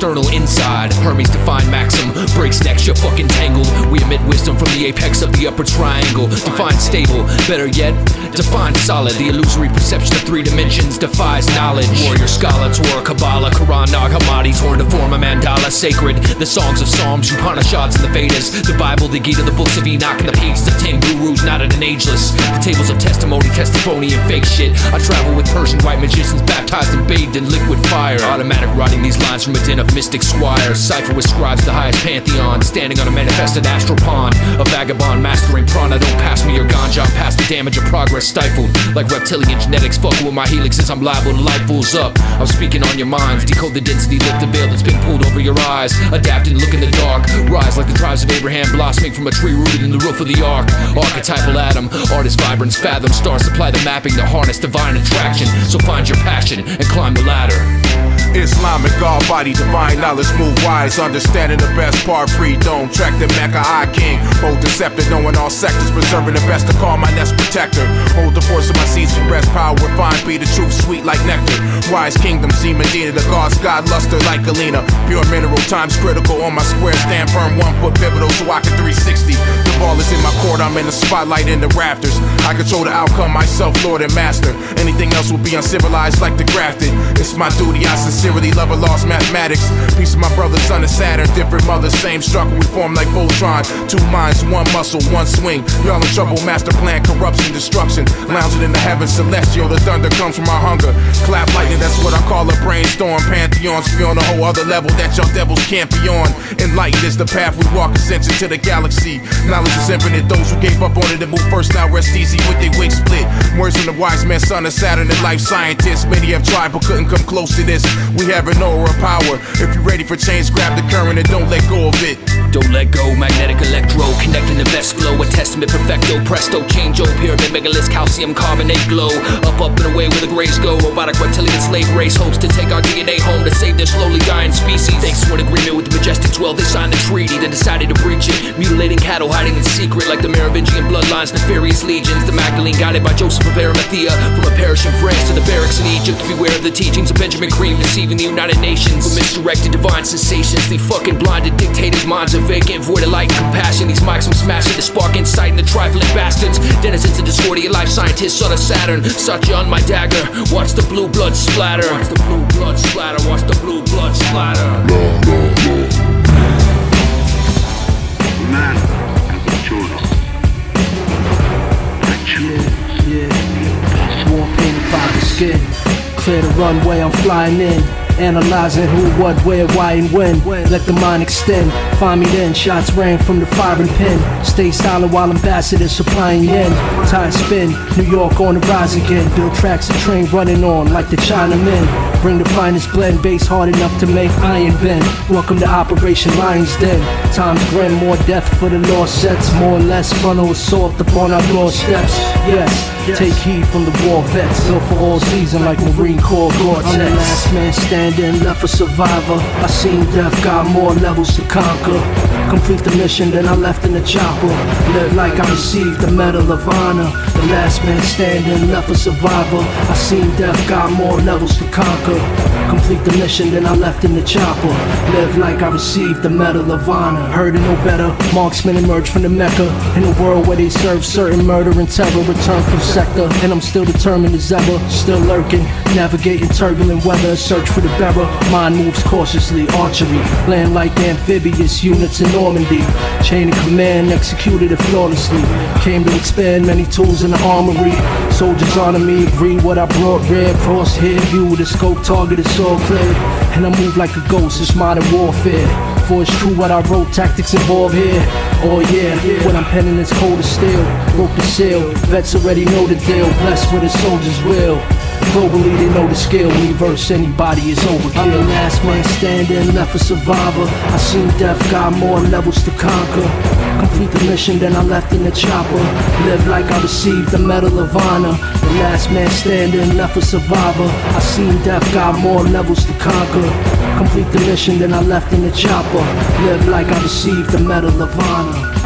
Speaker 26: External, inside. Hermes define maxim. Breaks next, you're fucking tangled. Emit wisdom from the apex of the upper triangle. Define stable. Better yet, define solid. The illusory perception of three dimensions defies knowledge. Warrior, scholar, Torah, Kabbalah, Quran, Nag Hammadi, torn to form a mandala. Sacred. The songs of Psalms, Upanishads, and the Vedas. The Bible, the Gita, the books of Enoch, and the pages of ten gurus, not an ageless. The tables of testimony, testimony, and fake shit. I travel with Persian white magicians baptized and bathed in liquid fire. Automatic writing these lines from a den of mystic squires. Cipher with scribes, the highest pantheon. Standing on a manifested astral pond. A vagabond mastering prana. Don't pass me your ganja. I'm past the damage of progress stifled. Like reptilian genetics. fuck with my helixes. I'm liable to light bulls up. I'm speaking on your minds. Decode the density. Lift the veil that's been pulled over your eyes. Adapt and look in the dark. Rise like the tribes of Abraham blossoming from a tree rooted in the roof of the ark. Archetypal atom. Artist vibrance. Fathom. Stars supply the mapping to harness divine attraction. So find your passion and climb the ladder.
Speaker 27: Islamic, God body, divine knowledge, move wise, understanding the best part, free dome, track the Mecca, king, hold the scepter, knowing all sectors, preserving the best to call my nest protector, hold the force of my seeds for rest, power, fine, be the truth, sweet like nectar, wise kingdom, see Medina, the God's God, luster like Alina, pure mineral, times critical, on my square, stand firm, one foot pivotal, so I can 360, the ball is in my court, I'm in the spotlight in the rafters, I control the outcome, myself, Lord and Master, anything else will be uncivilized like the grafted, it's my duty, I sincerely love a lost mathematics. Piece of my brother, son of Saturn, different mothers, same struggle. We form like Voltron. Two minds, one muscle, one swing. Y'all in trouble, master plan, corruption, destruction. Lounging in the heavens, celestial. The thunder comes from our hunger. Clap lightning, that's what I call a brainstorm. Pantheons, we on a whole other level that y'all devils can't be on. Enlightened is the path we walk, ascension to the galaxy. Knowledge is infinite. Those who gave up on it and move first now rest easy with their wings split. Words from the wise man, son of Saturn, and life scientist. Many have tried but couldn't come close to this. We have an aura of power. If you're ready for change, grab the current and don't let go of it.
Speaker 26: Don't let go, magnetic electro, connecting the best flow. A testament, perfecto, presto, change, oh, pyramid, megalith, calcium, carbonate, glow. Up, up, and away where the grays go. Robotic reptilian slave race hopes to take our DNA home to save their slowly dying species. Thanks to an agreement with the majestic 12, they signed the treaty, then decided to breach it. Mutilating cattle, hiding in secret like the Merovingian bloodlines, nefarious legions. The Magdalene guided by Joseph of Arimathea. From a parish in France to the barracks in Egypt, beware of the teachings of Benjamin Cream, deceiving the United Nations. With misdirected divine sensations, the fucking blinded dictators' minds are vacant, void of light and compassion. These mics I'm smashing to spark insight in the trifling bastards. Denizens of dysphoria, life scientists, son of Saturn. Such on my dagger, watch the blue blood splatter. Watch the blue blood splatter, watch the blue blood splatter.
Speaker 28: No,
Speaker 29: no, no.
Speaker 30: Man has a choice. I chose, yeah.
Speaker 31: Swarm painted by the skin. Clear the runway, I'm flying in. Analyzing who, what, where, why, and when. Let the mind extend. Find me then. Shots rang from the firing pin. Stay silent while ambassadors supplying yen. Tide spin. New York on the rise again. Build tracks and train running on like the Chinamen. Bring the finest blend. Bass hard enough to make iron bend. Welcome to Operation Lion's Den. Times grim. More death for the lost sets. More or less frontal assault upon our doorsteps. Yes. Take heed from the war vets, built for all season like Marine Corps Gore-Tex. I'm the last man standing, left a survivor. I seen death, got more levels to conquer. Complete the mission, then I left in the chopper. Live like I received the Medal of Honor. The last man standing, left a survivor. I seen death, got more levels to conquer. Complete the mission, then I left in the chopper. Live like I received the Medal of Honor. Heard it no better. Marksmen emerge from the Mecca. In a world where they serve certain murder and terror. Return from sector, and I'm still determined as ever. Still lurking, navigating turbulent weather. Search for the bearer. Mind moves cautiously. Archery, land like amphibious units in Normandy. Chain of command executed it flawlessly. Came to expand many tools in the armory. Soldiers honor me, agree what I brought. Red cross here, view the scope target is all clear. And I move like a ghost, it's modern warfare. For it's true what I wrote, tactics involved here. Oh yeah, what I'm penning is cold as steel. Broke the seal, vets already know the deal. Blessed with a soldier's will. Globally, they know the skill. Reverse anybody is overkill. I'm the last man standing, left a survivor. I seen death, got more levels to conquer. Complete the mission, then I left in the chopper. Live like I received the Medal of Honor. The last man standing, left a survivor. I seen death, got more levels to conquer. Complete the mission, then I left in the chopper. Live like I received the Medal of Honor.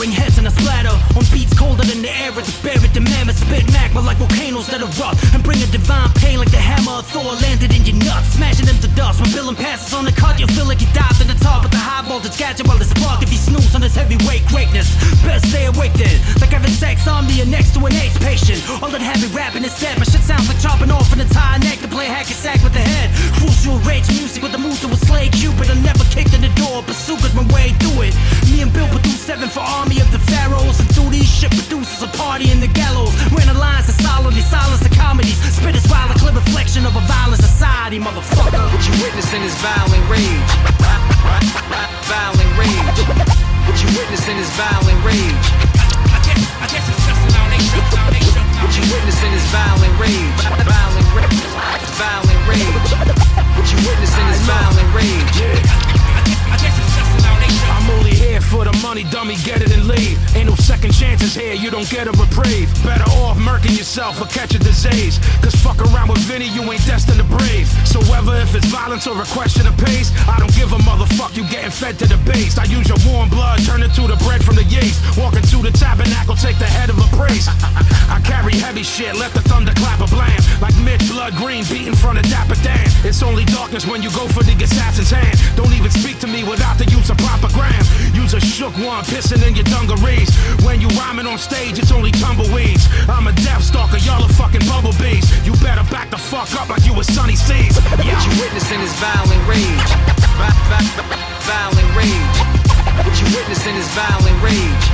Speaker 32: Severing heads in a splatter. On beats colder than the air, it's buried the mammoth spit magma like volcanoes that erupt and bring a divine pain like the hammer of Thor landed in your nuts, smashing them to dust. When villain passes on the cut, you'll feel like you dived in the top with the high voltage gadget while it's spark. If you snooze on this heavyweight greatness, best stay awake then. Like having sex on me next to an AIDS patient. All that heavy rapping is dead. My shit sounds like
Speaker 13: yourself or catch a disease. Cause fuck around with Vinnie, you ain't destined to breathe. So whether if it's violence or a question of pace, I don't give a motherfucker, you getting fed to the base. I use your warm blood, turn it to the bread from the yeast. Walking to the tabernacle, take the head of a priest. I carry heavy shit, let the thunder clap a blam. Like Mitch Blood Green beating front of Dapper Dan. It's only darkness when you go for the assassin's hand. Shook one, pissing in your dungarees. When you rhyming on stage, it's only tumbleweeds. I'm a death stalker, y'all are fucking bumblebees. You better back the fuck up like you was Sunny Seas.
Speaker 6: What you witnessing is violent rage. Vi- vi- vi- Violent rage. What you witnessing is violent rage.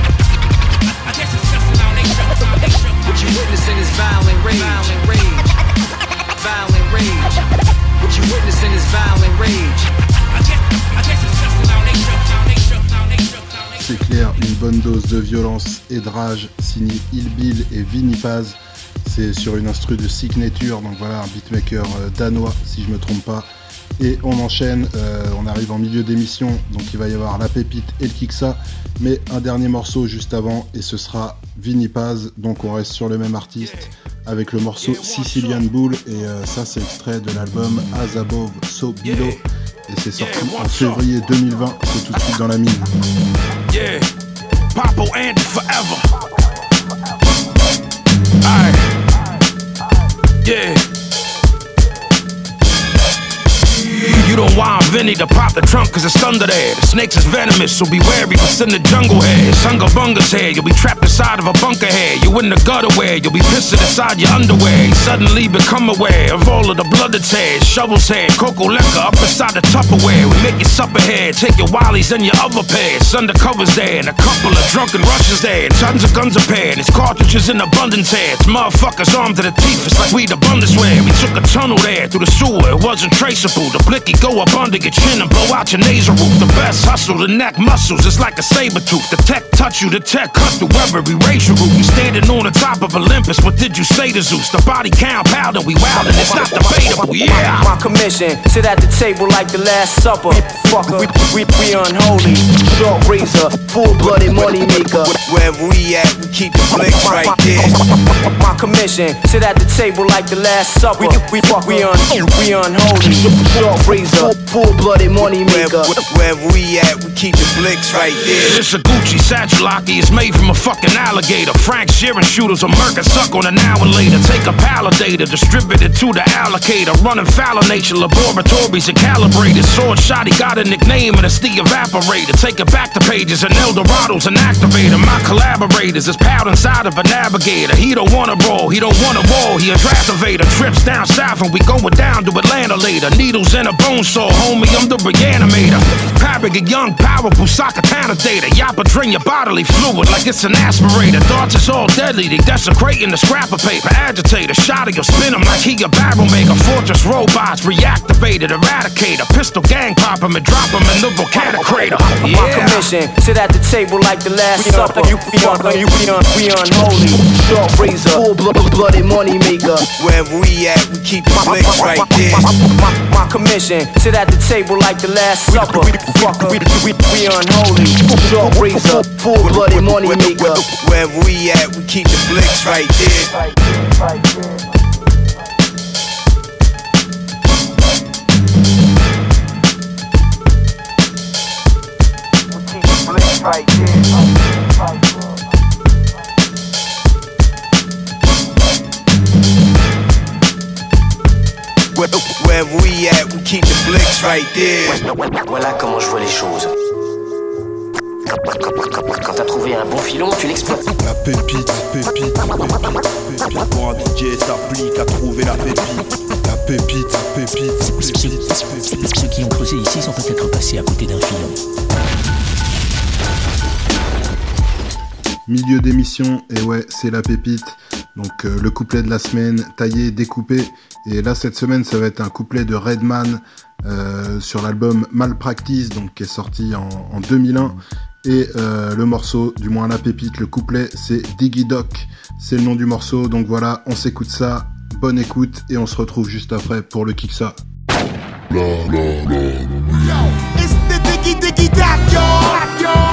Speaker 13: I guess it's just in our nature.
Speaker 6: What you witnessing is violent rage. Violent rage. Violent rage. What you witnessing is violent rage.
Speaker 1: C'est clair, une bonne dose de violence et de rage, signé Il Bill et Vinny Paz. C'est sur une instru de Signature, donc voilà, un beatmaker euh, danois, si je me trompe pas. Et on enchaîne, euh, on arrive en milieu d'émission, donc il va y avoir la pépite et le Kiksa, mais un dernier morceau juste avant, et ce sera Vinny Paz, donc on reste sur le même artiste, avec le morceau Sicilian Bull, et euh, ça c'est extrait de l'album As Above So Below, et c'est sorti en février 2020, c'est tout de suite dans la mine.
Speaker 13: Yeah, Papo Andy forever. Alright. Yeah. Don't want Vinnie to pop the trunk cause it's thunder there. The snakes is venomous, so be wary what's in the jungle here. Sunga bunga's here, you'll be trapped inside of a bunker here. You in the gutter where you'll be pissing inside your underwear. You suddenly become aware of all of the blood that's here. Shovels here, cocoa liquor up inside the Tupperware. We make your supper here, take your wallies and your other pairs. Undercovers there, and a couple of drunken rushes there. Tons of guns are paired, it's cartridges in abundance here. It's motherfuckers armed to the teeth, it's like we the Bundeswehr. We took a tunnel there through the sewer, it wasn't traceable. The blicky go up under your chin and blow out your nasal roof. The best hustle, the neck muscles, it's like a saber tooth. The tech touch you, the tech cut through every racial group. We standing on the top of Olympus, what did you say to Zeus? The body count powder, we wildin', it's not debatable, yeah.
Speaker 32: My commission, sit at the table like the Last Supper. Fucker, we, we, we unholy. Short razor, full blooded money maker.
Speaker 6: Wherever we at, we keep the blinks right there.
Speaker 32: My commission, sit at the table like the Last Supper. We, we, we, un, we unholy. Short razor, full blooded money maker.
Speaker 6: Wherever we at, we keep the blinks right there.
Speaker 13: It's a Gucci Satchelaki, it's made from a fucking alligator. Frank Sheeran shooters a murk suck on an hour later. Take a palidator, distribute it to the allocator. Running foul nature laboratories and calibrated. Sword shot, he got a nickname and it's the evaporator. Take it back to pages and Eldorado's an activator. My collaborators is piled inside of a navigator. He don't wanna roll, he don't wanna roll, he a draft evader. Trips down south and we going down to Atlanta later. Needles in a bone saw, homie, I'm the reanimator. Parrot, a young, powerful soccer data. Yappa drain your bodily fluid like it's an aspirator. Thoughts is all deadly, they desecrating the scrap of paper. Agitator, shot you'll spin him like he a barrel maker. Fortress robots reactivated, eradicator. Pistol gang pop him and drop him in the volcanic crater.
Speaker 32: My commission, sit at the table like the Last Supper. You, we, un, you, we, un, we unholy. Short razor, full blood, blooded money maker.
Speaker 6: Wherever we at, we keep the blinks right there.
Speaker 32: My, my, my commission, sit at the table like the Last Supper. Fucker, we, we, we unholy. Short razor, full blooded money maker.
Speaker 6: Wherever we at, we keep the blinks right there. Where- Wherever we at, we keep the blinks right there.
Speaker 33: Voilà comment je vois les choses. Quand, t'as trouvé un bon filon, tu l'exploites.
Speaker 34: La pépite, pépite, pépite, pépite. Pour un DJ s'applique à trouver la pépite. La pépite, pépite, pépite, pépite.
Speaker 33: Ceux qui ont creusé ici sont peut-être passés à côté d'un filon.
Speaker 1: Milieu d'émission, et ouais, c'est la pépite. Donc euh, le couplet de la semaine, taillé, découpé. Et là, cette semaine, ça va être un couplet de Redman euh, sur l'album Malpractice, donc qui est sorti en, en 2001. Et euh, le morceau, du moins la pépite, le couplet, c'est Diggy Doc. C'est le nom du morceau. Donc voilà, on s'écoute ça. Bonne écoute et on se retrouve juste après pour le Kiksa.
Speaker 35: It's the diggy diggy doc, y'all.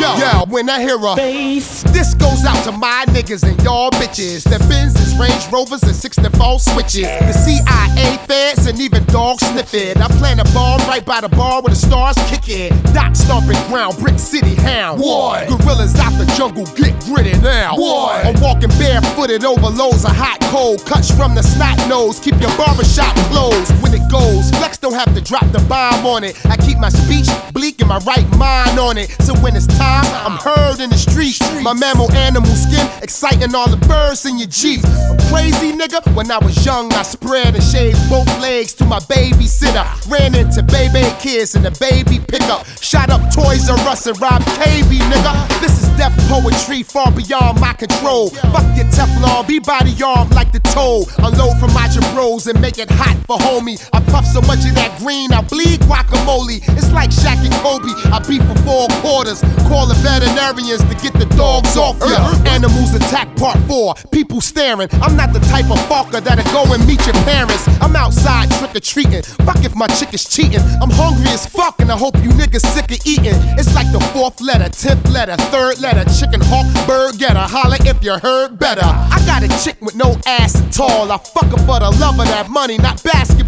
Speaker 35: Yo, Yo, when I hear a bass, this goes out to my niggas and y'all bitches. The Benzes, Range Rovers, and 64 switches. The CIA feds and even dogs sniff it. I plan a bomb right by the bar where the stars kick it. Doc stomping ground, Brick City hound. What? Gorillas out the jungle, get gritty now. What? I'm walking barefooted over loads of hot cold. Cuts from the snot nose, keep your barbershop closed when it goes. Flex don't have to drop the bomb on it. I keep my speech bleak and my right mind on it. So when it's time, I'm heard in the street. My mammal animal skin exciting all the birds in your Jeep. A crazy nigga, when I was young, I spread and shaved both legs to my babysitter. Ran into baby kids in the baby pickup. Shot up Toys R Us and robbed KB, nigga. This is death poetry far beyond my control. Fuck your Teflon, be body armed like the toe. Unload from my bros and make it hot for homie. I puff so much of that green, I bleed guacamole. It's like Shaq and Kobe. I beat for four quarters. Call the veterinarians to get the dogs off ya. Animals attack part four. People staring. I'm not the type of fucker that'll go and meet your parents. I'm outside trick or treating. Fuck if my chick is cheating. I'm hungry as fuck and I hope you niggas sick of eating. It's like the fourth letter, tenth letter, third letter. Chicken hawk, bird getter. Holla if you heard better. I got a chick with no ass at all. I fuck her for the love of that money, not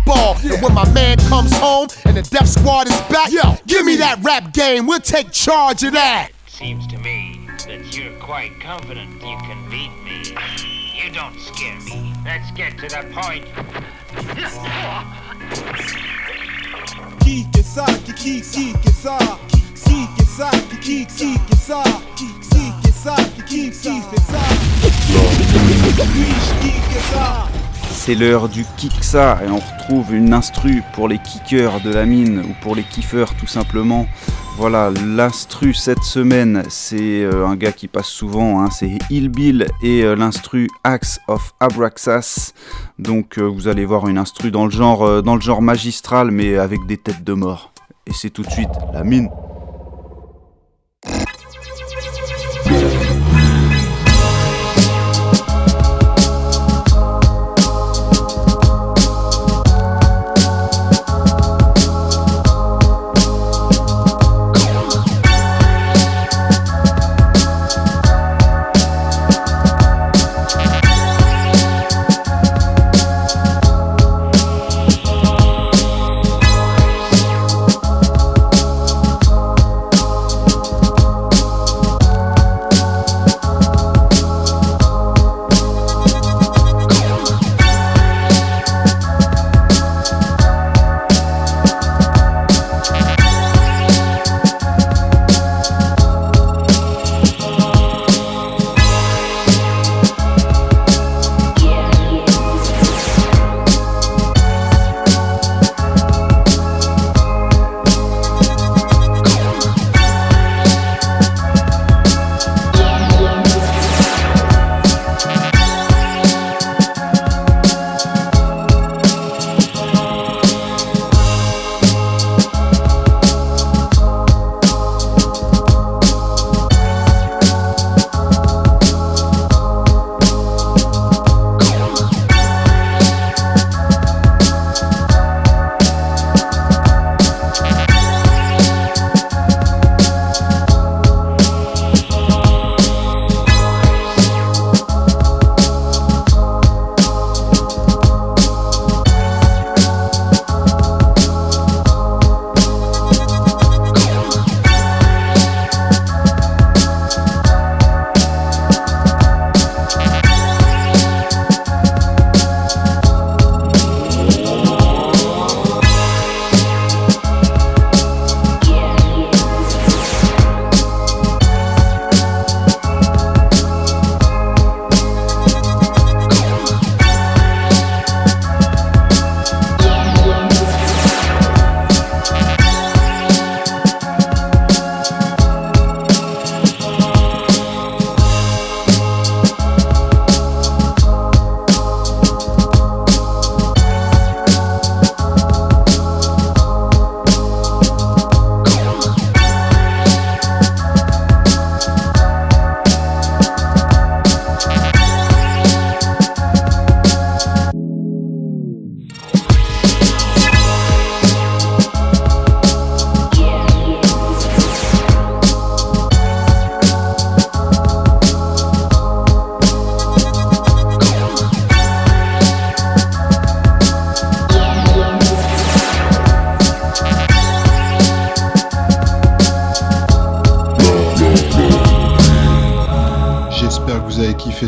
Speaker 35: basketball. And when my man comes home and the death squad is back, yo, give me that rap game. We'll take charge of that.
Speaker 3: Seems to me that you're quite confident you can beat me. You don't scare me. Let's get to the point.
Speaker 36: Kike sa, kike kike sa, kike sa, kike kike sa, kike sa, kike kike sa. Kike sa.
Speaker 5: C'est l'heure du kicksa et on retrouve une instru pour les kickers de la mine ou pour les kiffeurs tout simplement. Voilà, l'instru cette semaine, c'est euh, un gars qui passe souvent, hein, c'est Il Bill et euh, l'instru Axe of Abraxas. Donc euh, vous allez voir une instru dans le genre magistral mais avec des têtes de mort. Et c'est tout de suite la mine.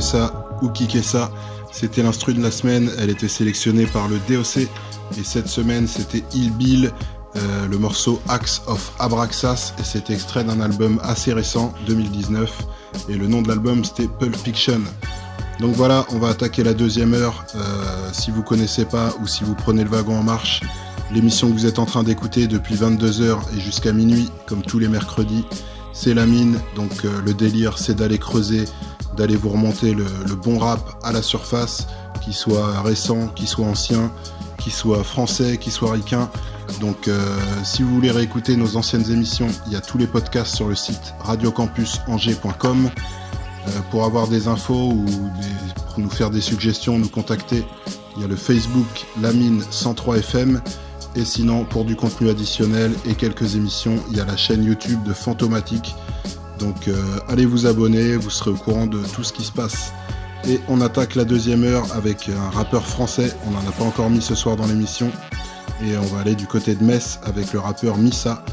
Speaker 1: Ça ou kické ça. C'était l'instru de la semaine, elle était sélectionnée par le DOC et cette semaine c'était Il Bill, euh, le morceau Axe of Abraxas et c'est extrait d'un album assez récent, 2019 et le nom de l'album c'était Pulp Fiction. Donc voilà, on va attaquer la deuxième heure. Euh, si vous connaissez pas ou si vous prenez le wagon en marche, l'émission que vous êtes en train d'écouter depuis 22h et jusqu'à minuit, comme tous les mercredis, c'est la mine. Donc euh, le délire c'est d'aller creuser d'aller vous remonter le, bon rap à la surface, qu'il soit récent, qu'il soit ancien, qu'il soit français, qu'il soit ricain. Donc euh, si vous voulez réécouter nos anciennes émissions, il y a tous les podcasts sur le site radiocampusangers.com. Euh, pour avoir des infos ou pour nous faire des suggestions, nous contacter, il y a le Facebook Lamine 103 FM. Et sinon, pour du contenu additionnel et quelques émissions, il y a la chaîne YouTube de Fantomatique donc euh, allez vous abonner, vous serez au courant de tout ce qui se passe. Et on attaque la deuxième heure avec un rappeur français, on n'en a pas encore mis ce soir dans l'émission. Et on va aller du côté de Metz avec le rappeur Missa,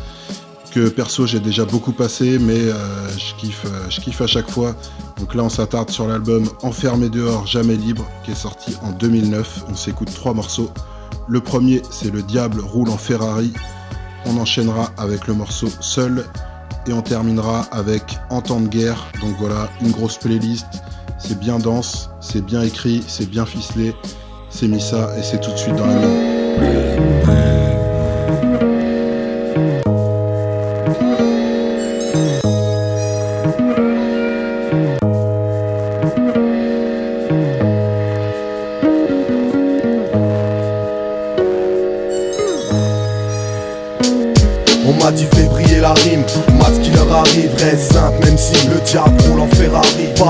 Speaker 1: que perso j'ai déjà beaucoup passé, mais euh, je, kiffe, euh, je kiffe à chaque fois. Donc là on s'attarde sur l'album Enfermé dehors, jamais libre, qui est sorti en 2009. On s'écoute trois morceaux. Le premier c'est Le Diable roule en Ferrari. On enchaînera avec le morceau Seul et on terminera avec En temps de guerre. Donc voilà, une grosse playlist. C'est bien dense, c'est bien écrit, c'est bien ficelé. C'est mis ça et c'est tout de suite dans la main.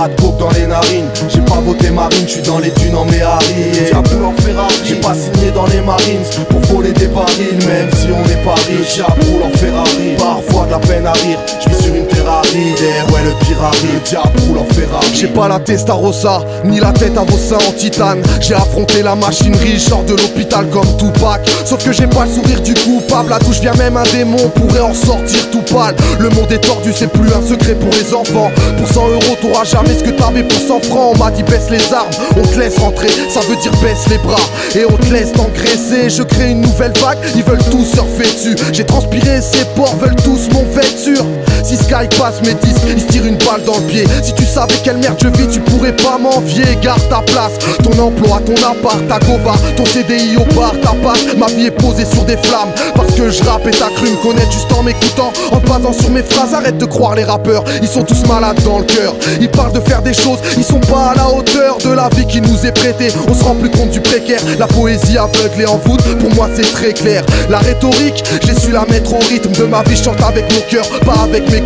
Speaker 14: Coke dans les narines. J'ai pas voté marine, je suis dans les dunes en Méhari. En Ferrari. J'ai pas signé dans les marines Pour voler des barils. Même si on est pas riche Diable roule en Ferrari. Parfois de la peine à rire. Je vis sur une Ferrari ouais le pire Diable roule en J'ai pas la testarossa Ni la tête à vos seins en titane J'ai affronté la machinerie Sors de l'hôpital comme Tupac Sauf que j'ai pas le sourire du coupable La douche vient même un démon Pourrait en sortir tout pâle Le monde est tordu c'est plus un secret pour les enfants Pour 100 euros t'auras jamais ce que t'avais pour 100 francs. On m'a dit baisse les armes, on te laisse rentrer, ça veut dire baisse les bras. Et on te laisse t'engraisser. Je crée une nouvelle vague, ils veulent tous surfer dessus. J'ai transpiré, ces porcs veulent tous mon vêture. Si Sky passe mes disques, il se tire une balle dans le pied. Si tu savais quelle merde je vis, tu pourrais pas m'envier. Garde ta place, ton emploi, ton appart, ta gova, ton CDI au bar, ta passe. Ma vie est posée sur des flammes. Parce que je rappe et t'as cru me connaître juste en m'écoutant. En basant sur mes phrases, arrête de croire les rappeurs. Ils sont tous malades dans le cœur. Ils parlent de faire des choses, ils sont pas à la hauteur de la vie qui nous est prêtée. On se rend plus compte du précaire. La poésie aveugle et en voûte, pour moi c'est très clair. La rhétorique, j'ai su la mettre au rythme de ma vie. Je chante avec mon cœur, pas avec mes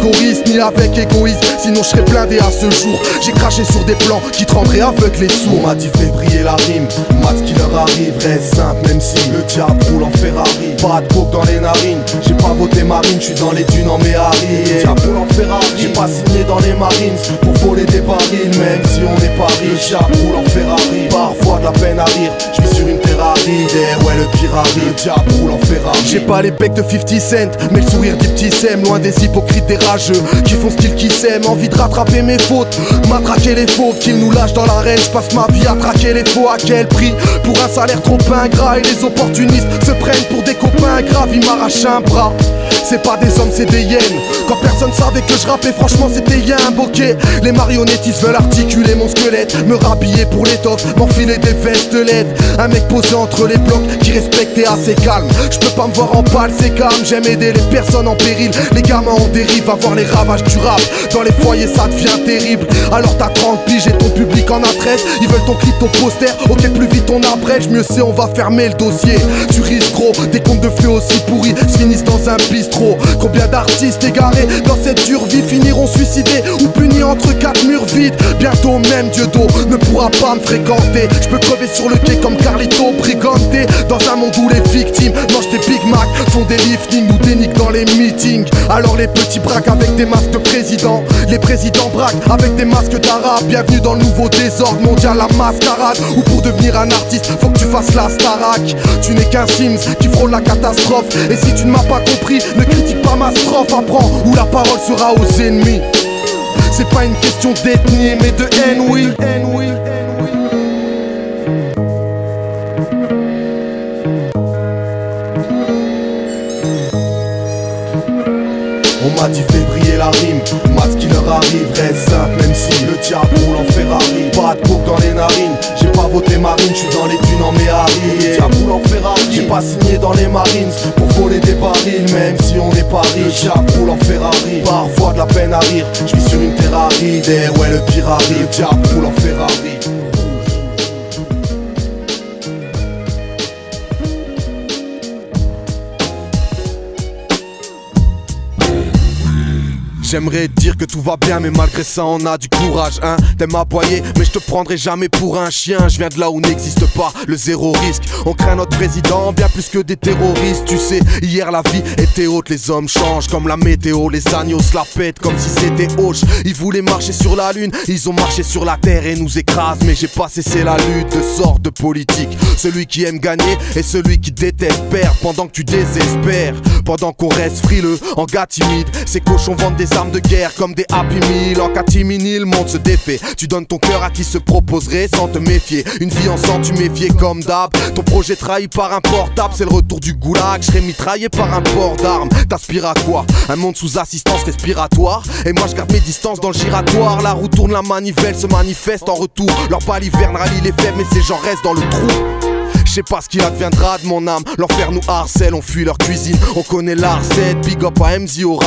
Speaker 14: ni avec égoïsme. Sinon je serais blindé à ce jour. J'ai craché sur des plans qui te rendraient aveugle et sourd. On m'a dit fait la rime. Mat qui leur arrive, reste simple, même si le diable roule en Ferrari. Pas de coke dans les narines. J'ai pas voté marine, je suis dans les dunes en Méhari. Diable roule en Ferrari. J'ai pas signé dans les marines pour voler des barils, même si on est pas riche. Diable roule en Ferrari. Parfois de la peine à rire. Je sur une Ferrari. Ouais, le pire arrive. Diable. J'ai pas les becs de 50 cent, mais le sourire des petits sèmes, loin des hypocrites des rageux qui font ce qu'ils s'aiment, envie de rattraper mes fautes, matraquer les fauves, qu'ils nous lâchent dans l'arène. Je passe ma vie à traquer les faux, à quel prix Pour un salaire trop ingrat et les opportunistes se prennent pour des copains graves, ils m'arrachent un bras. C'est pas des hommes, c'est des hyènes. Quand personne savait que je rappais, franchement, c'était y'a un bokeh. Les marionnettistes veulent articuler mon squelette, me rhabiller pour l'étoffe, m'enfiler des vestes LED. Un mec posé entre les blocs qui respectait assez calme. Je peux pas me voir en pâle, c'est calme. J'aime aider les personnes en péril, les gamins en dérive, à voir les ravages du rap. Dans les foyers, ça devient terrible. Alors t'as 30 piges et ton public en a 13. Ils veulent ton clip, ton poster. Ok, plus vite on abrège, mieux c'est, on va fermer le dossier. Tu risques gros, des comptes de feu aussi pourris se finissent dans un bistrot. Combien d'artistes égarés dans cette dure vie finiront suicidés ou punis entre quatre murs vides Bientôt même Dieu d'eau ne pourra pas me fréquenter Je peux crever sur le quai comme Carlito Brigante Dans un monde où les victimes mangent des Big Mac Font des liftings ou des dans les meetings. Alors les petits braquent avec des masques de président. Les présidents braquent avec des masques d'arabe. Bienvenue dans le nouveau désordre mondial la mascarade. Ou pour devenir un artiste faut que tu fasses la starac. Tu n'es qu'un Sims qui frôle la catastrophe. Et si tu ne m'as pas compris ne critique pas ma strophe, apprends où la parole sera aux ennemis. C'est pas une question d'ethnie mais de haine, oui. On m'a dit fait briller la rime, mat qui leur arrive, reste simple même si le diable roule en Ferrari Pas de coke dans les narines, j'ai pas voté marine, je suis dans les dunes en Méhari. Le diable roule en Ferrari, j'ai pas signé dans les marines pour voler des barils Même si on est pas riche, le diable roule en Ferrari Parfois de la peine à rire, je sur une terre aride. Et ouais le pire arrive, le diable roule en Ferrari J'aimerais dire que tout va bien, mais malgré ça, on a du courage, hein. T'aimes aboyer, mais je te prendrai jamais pour un chien. Je viens de là où n'existe pas le zéro risque. On craint notre président bien plus que des terroristes. Tu sais, hier la vie était haute, les hommes changent comme la météo. Les agneaux se la pètent comme si c'était hoche. Ils voulaient marcher sur la lune, ils ont marché sur la terre et nous écrasent. Mais j'ai pas cessé la lutte de sorte de politique. Celui qui aime gagner et celui qui déteste perdre pendant que tu désespères. Pendant qu'on reste frileux, en gars timide, ces cochons vendent des armes de guerre comme des Happy Meal. En catimini, le monde se défait. Tu donnes ton cœur à qui se proposerait sans te méfier. Une vie en sang, tu méfiais comme d'hab. Ton projet trahi par un portable, c'est le retour du goulag. Je serais mitraillé par un port d'armes. T'aspires à quoi? Un monde sous assistance respiratoire. Et moi, je garde mes distances dans le giratoire. La roue tourne, la manivelle se manifeste en retour. Leur baliverne rallie les faibles, mais ces gens restent dans le trou. Je sais pas ce qu'il adviendra de mon âme. L'enfer nous harcèle, on fuit leur cuisine. On connaît la recette, big up à MZ au.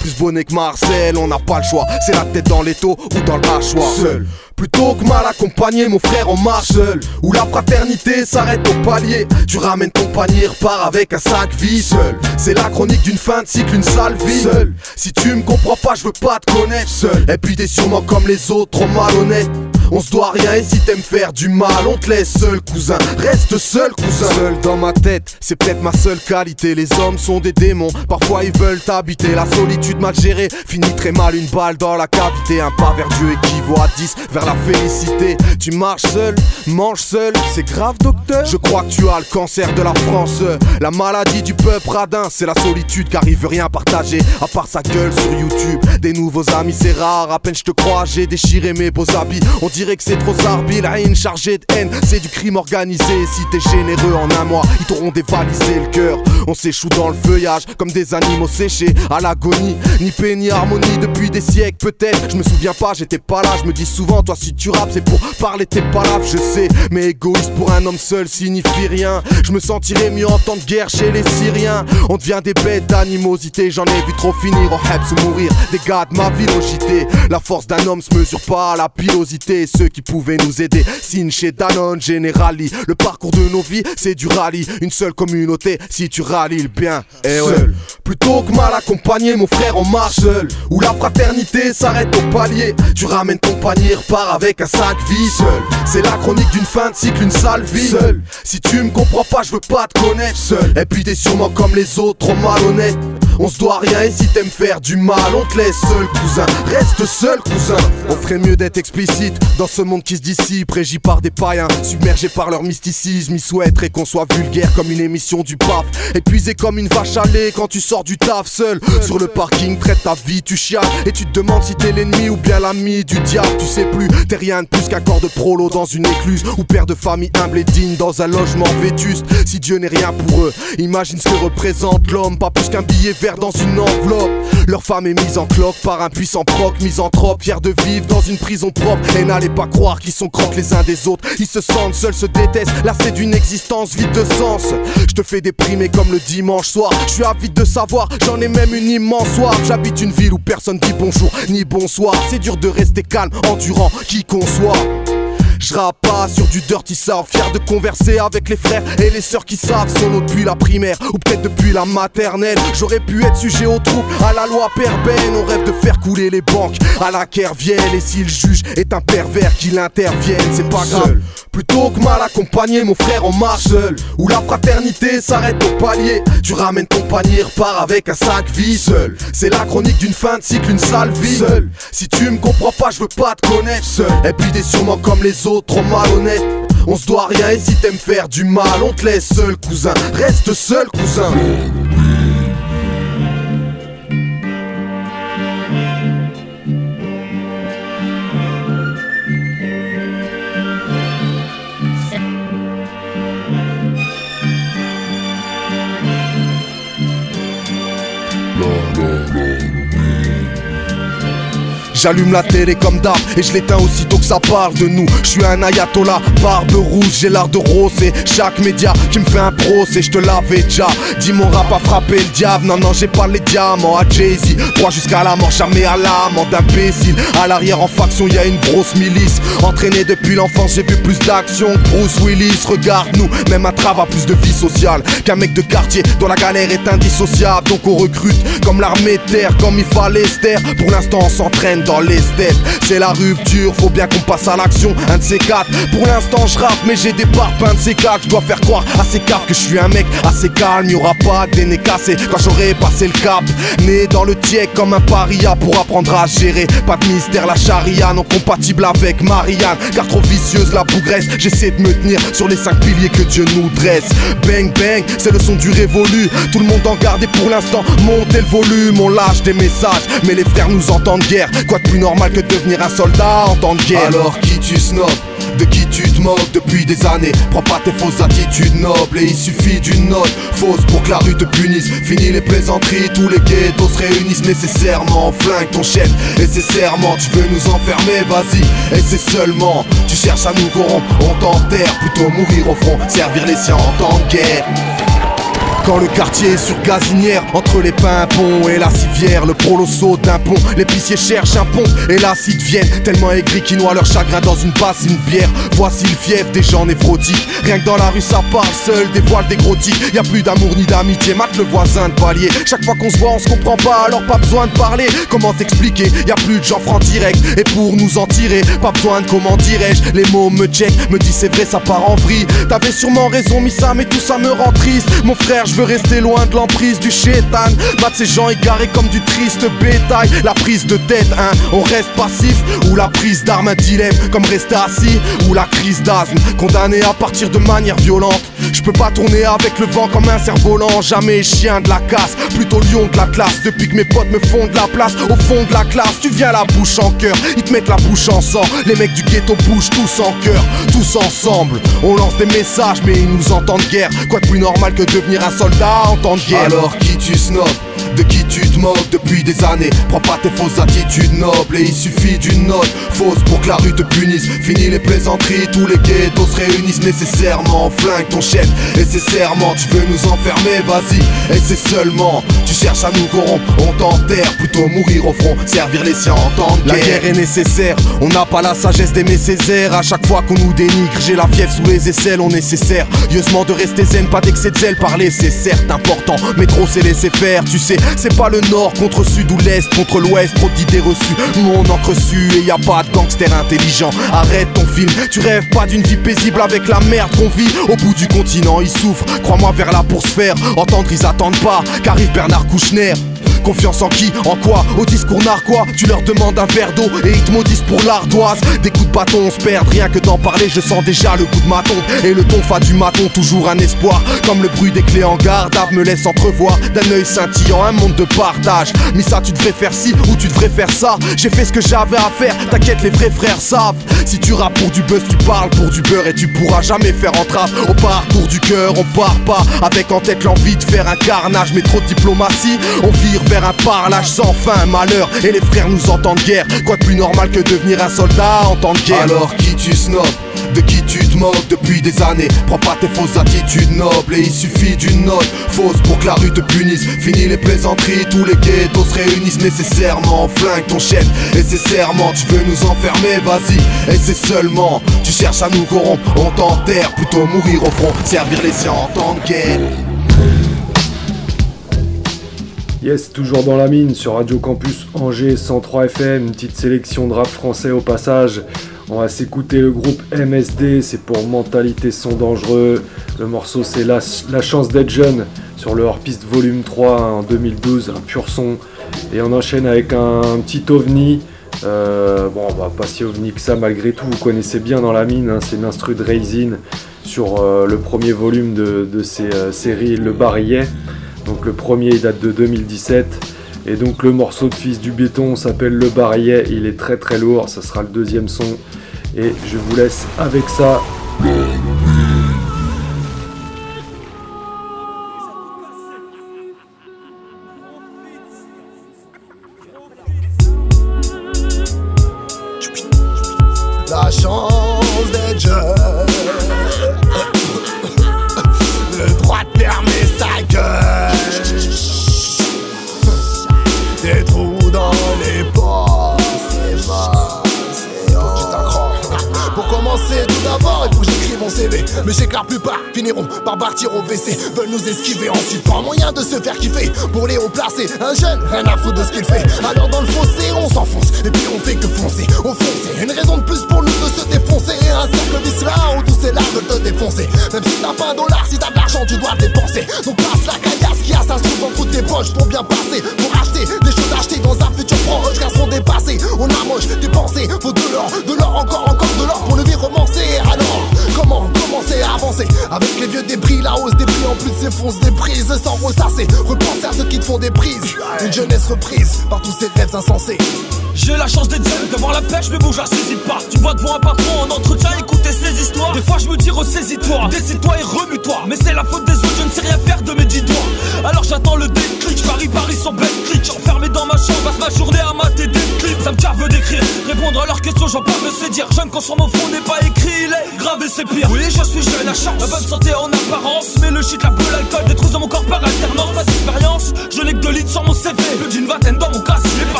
Speaker 14: Plus bonnet que Marcel, on n'a pas le choix. C'est la tête dans l'étau ou dans le hachoir. Seul. Plutôt que mal accompagné, mon frère en marche seul. Où la fraternité s'arrête au palier. Tu ramènes ton panier, repars avec un sac vie seul. C'est la chronique d'une fin de cycle, une sale vie. Seul. Si tu me comprends pas, je veux pas te connaître. Seul. Et puis t'es sûrement comme les autres, trop malhonnête. On se doit rien et si t'aimes faire du mal, on te laisse seul, cousin. Reste seul, cousin. Seul dans ma tête, c'est peut-être ma seule qualité. Les hommes sont des démons, parfois ils veulent t'habiter. La solitude mal gérée finit très mal, une balle dans la cavité. Un pas vers Dieu équivaut à 10 vers la félicité. Tu marches seul, manges seul, c'est grave, docteur. Je crois que tu as le cancer de la France. La maladie du peuple radin, c'est la solitude car il veut rien partager à part sa gueule sur YouTube. Des nouveaux amis, c'est rare. À peine je te crois, j'ai déchiré mes beaux habits. On dirait que c'est trop zarbi, la haine chargée de haine. C'est du crime organisé. Si t'es généreux en un mois, ils t'auront dévalisé le cœur. On s'échoue dans le feuillage comme des animaux séchés à l'agonie. Ni paix ni harmonie depuis des siècles, peut-être. Je me souviens pas, j'étais pas là. Je me dis souvent, toi, si tu rappes, c'est pour parler tes palabres, je sais. Mais égoïste pour un homme seul signifie rien. Je me sentirais mieux en temps de guerre chez les Syriens. On devient des bêtes d'animosité. J'en ai vu trop finir au Hebs ou mourir. Des gars de ma villogité. La force d'un homme se mesure pas à la pilosité. Ceux qui pouvaient nous aider, signe chez Danone, Generali. Le parcours de nos vies, c'est du rallye. Une seule communauté, si tu rallies le bien. Et seul. Plutôt que mal accompagné, mon frère, on marche seul. Où la fraternité s'arrête au palier. Tu ramènes ton panier, avec un sac vie seul. C'est la chronique d'une fin de cycle, une sale vie seul. Si tu me comprends pas, je veux pas te connaître seul. Et puis t'es sûrement comme les autres, trop malhonnête. On se doit rien et si t'aimes faire du mal, on te laisse seul, cousin. Reste seul, cousin. On ferait mieux d'être explicite dans ce monde qui se dissipe, régi par des païens, submergés par leur mysticisme. Ils souhaiteraient qu'on soit vulgaire comme une émission du pape, épuisé comme une vache lait quand tu sors du taf seul. Sur le parking, traite ta vie, tu chiales et tu te demandes si t'es l'ennemi ou bien l'ami du diable. Tu sais plus, t'es rien de plus qu'un corps de prolo dans une écluse ou père de famille humble et digne dans un logement vétuste. Si Dieu n'est rien pour eux, imagine ce que représente l'homme, pas plus qu'un billet dans une enveloppe. Leur femme est mise en cloque par un puissant proc, misanthrope, fier de vivre dans une prison propre. Et n'allez pas croire qu'ils sont croques les uns des autres. Ils se sentent seuls, se détestent, lassés d'une existence vide de sens. Je te fais déprimer comme le dimanche soir. Je suis avide de savoir, j'en ai même une immense soif. J'habite une ville où personne dit bonjour ni bonsoir. C'est dur de rester calme, endurant, qui conçoit. Je pas sur du dirty south, fier de converser avec les frères et les sœurs qui savent solo depuis la primaire ou peut-être depuis la maternelle. J'aurais pu être sujet au trouble, à la loi perben. On rêve de faire couler les banques à la vienne et si le juge est un pervers qu'il intervienne, c'est pas grave. Plutôt que mal accompagné, mon frère en marche seul. Où la fraternité s'arrête au palier. Tu ramènes ton panier, repars avec un sac vie seul. C'est la chronique d'une fin de cycle, une sale vie seul. Si tu me comprends pas, je veux pas te connaître seul. Et puis t'es sûrement comme les autres, trop malhonnête. On se doit rien et si t'aimes faire du mal, on te laisse seul, cousin. Reste seul, cousin. J'allume la télé comme d'hab et je l'éteins aussitôt que ça parle de nous. Je suis un ayatollah, barbe rouge, j'ai l'art de rosser. Chaque média qui me fait un procès, je te l'avais déjà. Dis mon rap a frappé le diable, non, non, j'ai pas les diamants. À Jay-Z, droit jusqu'à la mort, jamais à l'amant d'imbécile. À l'arrière en faction, y a une grosse milice. Entraîné depuis l'enfance, j'ai vu plus d'action que Bruce Willis. Regarde-nous, même un travail a plus de vie sociale qu'un mec de quartier dont la galère est indissociable. Donc on recrute comme l'armée terre, comme il fallait Esther. Pour l'instant, on s'entraîne dans les steppes. C'est la rupture, faut bien qu'on passe à l'action. Un de ces quatre. Pour l'instant, je rappe, mais j'ai des parpaings de ces quatre. Je dois faire croire à ces caves que je suis un mec assez calme. Y aura pas des nez cassés quand j'aurai passé le cap. Né dans le tiek comme un paria pour apprendre à gérer. Pas de mystère, la charia non compatible avec Marianne. Car trop vicieuse la bougresse. J'essaie de me tenir sur les cinq piliers que Dieu nous dresse. Bang bang, c'est le son du révolu. Tout le monde en garde et pour l'instant, montez le volume. On lâche des messages, mais les frères nous entendent. Quoi plus normal que de devenir un soldat en temps de guerre
Speaker 37: Alors qui tu snobs de qui tu te moques depuis des années? Prends pas tes fausses attitudes nobles Et il suffit d'une note fausse pour que la rue te punisse. Fini les plaisanteries, tous les ghettos se réunissent nécessairement. Flingue ton chef serments Tu veux nous enfermer, vas-y. Et c'est seulement, tu cherches à nous corrompre. On t'enterre, plutôt mourir au front. Servir les siens en temps de guerre
Speaker 14: quand le quartier est sur gazinière, entre les pimpons et la civière, le prolo saute d'un pont, l'épicier cherche un pont et l'acide viennent tellement aigris qu'ils noient leur chagrin dans une bassine bière. Voici le fief des gens névrotiques. Rien que dans la rue ça parle seul, des voiles, des gros. Y a plus d'amour ni d'amitié, mate le voisin de palier. Chaque fois qu'on se voit, on se comprend pas, alors pas besoin de parler. Comment t'expliquer? Y a plus de gens francs direct et pour nous en tirer, pas besoin de comment dirais-je. Les mots me check, me disent c'est vrai, ça part en vrille. T'avais sûrement raison, Missa, mais tout ça me rend triste. Mon frère, veux rester loin de l'emprise du chétan. Battre ces gens égarés comme du triste bétail. La prise de tête, hein, on reste passif. Ou la prise d'arme, un dilemme, comme rester assis. Ou la crise d'asthme, condamné à partir de manière violente. Je peux pas tourner avec le vent comme un cerf-volant. Jamais chien de la casse, plutôt lion de la classe. Depuis que mes potes me font de la place, au fond de la classe, tu viens la bouche en cœur. Ils te mettent la bouche en sang. Les mecs du ghetto bougent tous en cœur, tous ensemble. On lance des messages, mais ils nous entendent guerre. Quoi de plus normal que devenir un soldat en temps de guerre
Speaker 37: Alors qui tu snobs de qui tu te moques depuis des années Prends pas tes fausses attitudes nobles Et il suffit d'une note fausse pour que la rue te punisse. Fini les plaisanteries, tous les ghettos se réunissent nécessairement. Flingue ton chef serments Tu veux nous enfermer, vas-y. Et c'est seulement, tu cherches à nous corrompre. On t'enterre, plutôt mourir au front Servir les siens en temps de
Speaker 14: La
Speaker 37: guerre.
Speaker 14: guerre est nécessaire, on n'a pas la sagesse d'aimer ses airs. À chaque fois qu'on nous dénigre, j'ai la fièvre sous les aisselles, on nécessaire. Yeusement de rester zen, pas d'excès de zèle, parler c'est certes important, mais trop c'est laisser faire, tu sais. C'est pas le nord contre sud ou l'est contre l'ouest, trop d'idées reçues. Nous on encre et y a pas de gangster intelligent. Arrête ton film, tu rêves pas d'une vie paisible avec la merde qu'on vit. Au bout du continent, ils souffrent, crois-moi vers là pour se faire. Entendre, ils attendent pas, qu'arrive Bernard Kouchner. Confiance en qui En quoi Au discours narquois Tu leur demandes un verre d'eau et ils te maudissent pour l'ardoise. Des coups de bâton on se perd Rien que d'en parler je sens déjà le coup de maton. Et le ton fa du maton toujours un espoir Comme le bruit des clés en garde me laisse entrevoir D'un œil scintillant un monde de partage. Mais ça tu devrais faire ci ou tu devrais faire ça. J'ai fait ce que j'avais à faire T'inquiète les vrais frères savent. Si tu rappes pour du buzz tu parles pour du beurre Et tu pourras jamais faire entrave. Au parcours du cœur on part pas Avec en tête l'envie de faire un carnage Mais trop de diplomatie. On vire vers un parlage sans fin, malheur Et les frères nous entendent guerre Quoi de plus normal que devenir un soldat en temps de guerre?
Speaker 37: Alors qui tu snobs de qui tu te moques depuis des années? Prends pas tes fausses attitudes nobles Et il suffit d'une note fausse pour que la rue te punisse. Fini les plaisanteries, tous les ghettos se réunissent nécessairement. Flingue ton chef et ses serments Tu veux nous enfermer, vas-y. Et c'est seulement, tu cherches à nous corrompre. On t'enterre, plutôt mourir au front. Servir les siens en temps de guerre
Speaker 18: Yes, toujours dans la mine sur Radio Campus Angers 103 FM, une petite sélection de rap français au passage. On va s'écouter le groupe MSD, c'est pour Mentalité sont dangereux. Le morceau c'est la, chance d'être jeune sur le hors-piste volume 3 en 2012, un pur son. Et on enchaîne avec un, petit ovni. Euh, bon, bah, pas si ovni que ça malgré tout, vous connaissez bien dans la mine, hein, c'est l'instru de Raisin sur euh, le premier volume de, de ces euh, séries Le Barillet. Donc le premier il date de 2017. Et donc le morceau de Fils du béton s'appelle Le Barillet. Il est très très lourd. Ça sera le deuxième son. Et je vous laisse avec ça.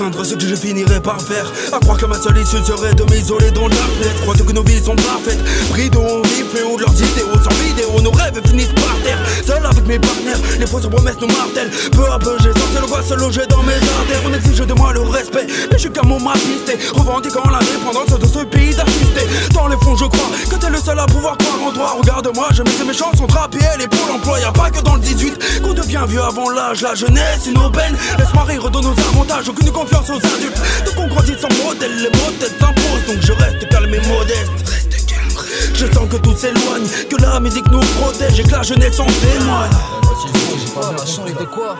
Speaker 38: Ce que
Speaker 39: je
Speaker 40: finirai par faire. À croire que ma seule issue serait de m'isoler dans la Je crois que nos vies sont parfaites. Pris de haut plus haut de leurs idéaux, sans vidéo, nos rêves finissent par terre. Seul avec mes partenaires, les fausses promesses nous martèlent. Peu à peu, j'ai senti le voix se loger dans mes artères. On exige de moi le respect, mais je suis comme mon mapisté. Revendiquant l'indépendance de ce pays d'assister. Dans les fonds, je crois que t'es le seul à pouvoir croire Regarde-moi, je mets mes chansons trapier les pour l'emploi. Y'a pas que dans le 18 qu'on devient vieux avant l'âge. La jeunesse, une aubaine. Laisse-moi rire de nos avantages, aucune confiance aux adultes. Donc on grandit sans modèle, les modèles s'imposent. Donc je reste calme et modeste. Je sens que tout s'éloigne, que la musique nous protège et que la jeunesse en témoigne.
Speaker 41: J'ai pas la chance de quoi?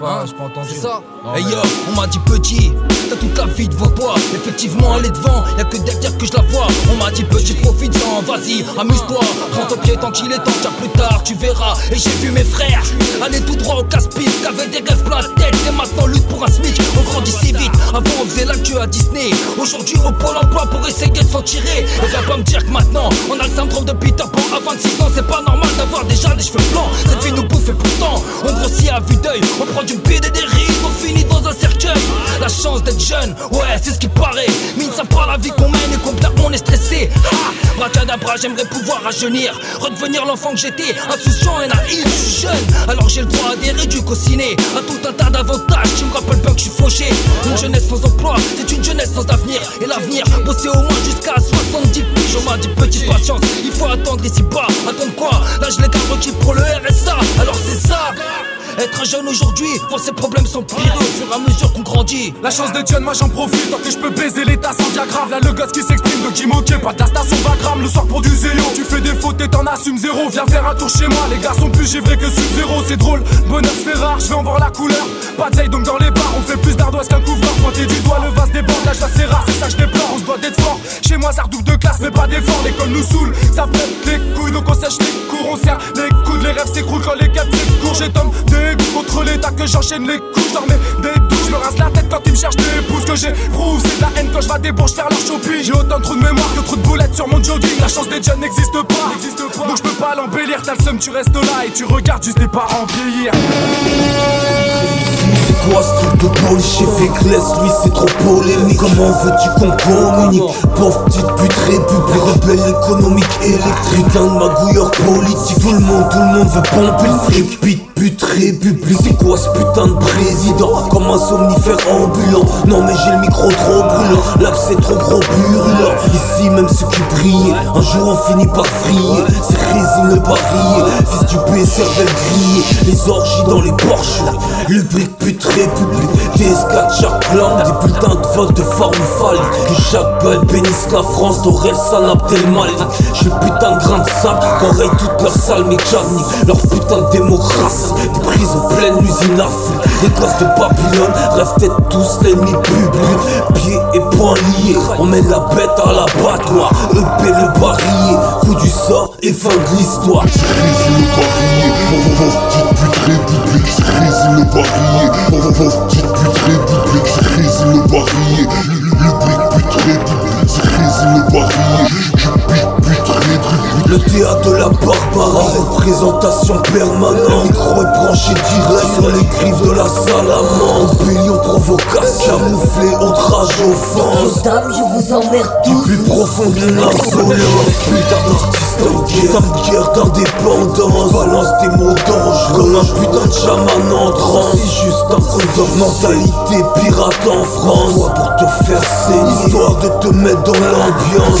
Speaker 41: Pas, j'ai pas entendu.
Speaker 39: C'est ça
Speaker 41: Hey yo, on m'a dit petit, t'as toute la vie devant toi. Effectivement, elle est devant, y'a que derrière que je la vois. On m'a dit petit, profite-en, vas-y, amuse-toi. Prends ton pied tant qu'il est temps, car plus tard tu verras. Et j'ai vu mes frères aller tout droit au casse-pipe, qu'avaient des rêves plein la tête. Et maintenant lutte pour un SMIC, on grandit si vite. Avant on faisait la queue à Disney. Aujourd'hui au pôle emploi pour essayer de s'en tirer. Et viens pas me dire que maintenant on a le syndrome de Peter Pan. À 26 ans, c'est pas normal d'avoir déjà les cheveux blancs. Cette vie nous bouffe et pourtant on grossit à vue d'œil. On prend du bide et des rides, on finit dans un cercueil. La chance d'être jeune, ouais, c'est ce qui paraît. Mine, ça pas la vie qu'on mène et combien on est stressé. Ah, bracadabra, j'aimerais pouvoir rajeunir. Redevenir l'enfant que j'étais, insouciant et naïf. Je suis jeune, alors j'ai le droit à des réduits au ciné. À tout un tas d'avantages qui me rappellent pas que je suis fauché. Une jeunesse sans emploi, c'est une jeunesse sans avenir. Et l'avenir, bosser au moins jusqu'à 70 piges. On m'a dit petite patience, il faut attendre ici bas. Attendre quoi? Là, je les garde requis pour le RSA. Alors c'est ça. Être un jeune aujourd'hui, voir ses problèmes s'empirer au fur et à mesure qu'on grandit.
Speaker 39: La chance d'être jeune, moi j'en profite tant que je peux baiser l'état sans diagramme. Là, le gosse qui s'exprime de qui moquer, pas de la station Vagram. Le soir pour du zéro, tu fais des fautes et t'en assumes zéro. Viens faire un tour chez moi, les gars sont plus givrés que sub zéro. C'est drôle, bonheur fait rare, je vais en voir la couleur. Pas de donc dans les bars, on fait plus d'ardoise qu'un couvreur. Pointer du doigt, le vase déborde, l'âge c'est rare, c'est ça que je déplore. On se doit d'être fort. Chez moi, ça redouble de classe, mais pas d'effort. L'école nous saoule, ça pète les couilles, donc on sèche les cours, on serre les coudes, les rêves s'écroulent quand les gars s'écourent. J'ai des contre l'état que j'enchaîne les coups, je leur mets des douches, je me rince la tête quand ils me cherchent des pouces que j'éprouve, c'est de la haine quand je vais des bourges faire leur shopping. J'ai autant de trous de mémoire que trop de boulettes sur mon jogging. La chance des jeunes n'existe pas, donc je peux pas l'embellir. T'as le seum, tu restes là et tu regardes juste tes parents vieillir.
Speaker 42: C'est quoi ce truc de chez Féclès Lui c'est trop polémique. Comment veux-tu qu'on communique? Pauvre petite pute république Rebelle économique électrique. Un magouilleur politique. Tout le monde, tout le monde veut pomper le fric Pute république C'est quoi ce putain de président? Comme un somnifère ambulant? Non mais j'ai le micro trop brûlant. L'accès trop gros purulent. Ici même ceux qui brillent Un jour on finit par vriller. C'est résine le parier Fils du P cervelle grillée Les orgies dans les porches Lubrique pute république TS4 chaque langue Des putains de votes de forme phallique. Que chaque belle bénisse la France D'Aurel San Abdel Malik. J'ai le putain de grain de sable Qu'enraye toute leur sale mécanique Leur putain de démocratie des prisons pleines, l'usine à feu Les de Babylone. Rêvent d'être tous l'ennemi public Pieds et poings liés, on met la bête à l'abattoir EP le barillet, coup du sort et fin de l'histoire
Speaker 29: le barillet le barillet Le le
Speaker 42: Le théâtre de la barbarie. Représentation permanente. Micro est branché direct sur les griffes de la salamande Billion provocation Camouflé, outrage, offense
Speaker 43: Dames, je vous emmerde
Speaker 42: Du
Speaker 43: tous.
Speaker 42: plus profond de l'insolence Putain d'artiste en guerre. Putain guerre. D'indépendance. Balance tes mots d'ange Comme un putain de chaman en transe C'est juste un condom Mentalité pirate en France. Toi pour te faire saigner. Histoire de te mettre dans l'ambiance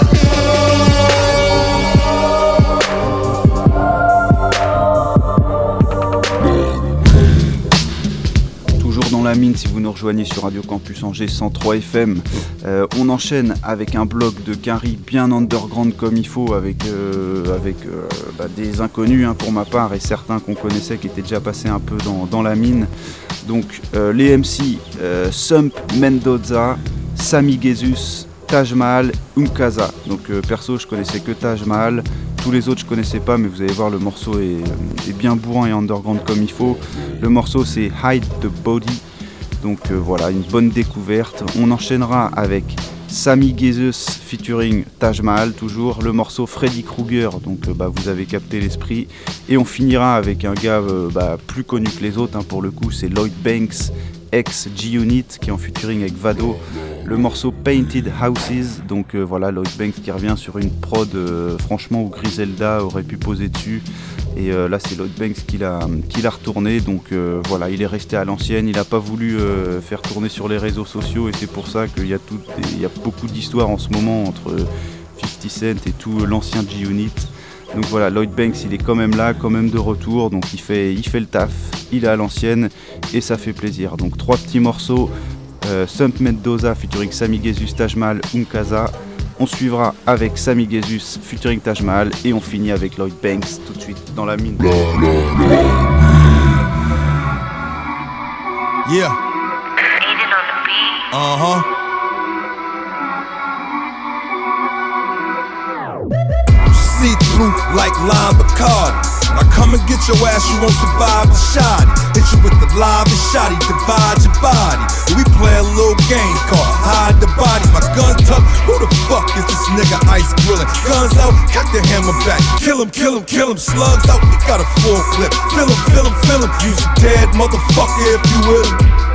Speaker 5: Si vous nous rejoignez sur Radio Campus Angers 103 FM. Euh, on enchaîne avec un bloc de Gary bien underground comme il faut, avec, euh, avec euh, bah, des inconnus hein, pour ma part et certains qu'on connaissait qui étaient déjà passés un peu dans, dans la mine. Donc les MC Sump Mendoza, Sami Jesus, Taj Mahal, Umkaza. Donc perso je connaissais que Taj Mahal. Tous les autres je connaissais pas mais vous allez voir le morceau est, est bien bourrin et underground comme il faut. Le morceau c'est Hide the Body. Donc euh, voilà, une bonne découverte. On enchaînera avec Sami Jesus featuring Taj Mahal, toujours le morceau Freddy Krueger, donc euh, bah, vous avez capté l'esprit. Et on finira avec un gars euh, bah, plus connu que les autres, hein, pour le coup, c'est Lloyd Banks, ex G-Unit, qui est en featuring avec Vado. Le morceau Painted Houses, donc voilà, Lloyd Banks qui revient sur une prod, franchement, où Griselda aurait pu poser dessus. Et euh, là, c'est Lloyd Banks qui l'a retourné. Donc euh, voilà, il est resté à l'ancienne. Il n'a pas voulu euh, faire tourner sur les réseaux sociaux. Et c'est pour ça qu'il y, a y a beaucoup d'histoires en ce moment entre 50 Cent et tout l'ancien G-Unit. Donc voilà, Lloyd Banks, il est quand même là, quand même de retour. Donc il fait, le taf. Il est à l'ancienne. Et ça fait plaisir. Donc trois petits morceaux. Sump Mendoza featuring Sami Jesus, Taj Mahal, Umkaza. On suivra avec Sami Jesus featuring Taj Mahal et on finit avec Lloyd Banks tout de suite dans la mine.
Speaker 44: Yeah. Uh huh. See through like lime Bacardi. I come and get your ass, you won't survive the shoddy. Hit you with the live and shoddy, divide your body. We play a little game called hide the body. My gun tucked. Who the fuck is this nigga ice grilling? Guns out, cock the hammer back. Kill him, kill him, kill him. Slugs out, got a full clip. Fill him, fill him, fill him. Use a dead motherfucker if you will.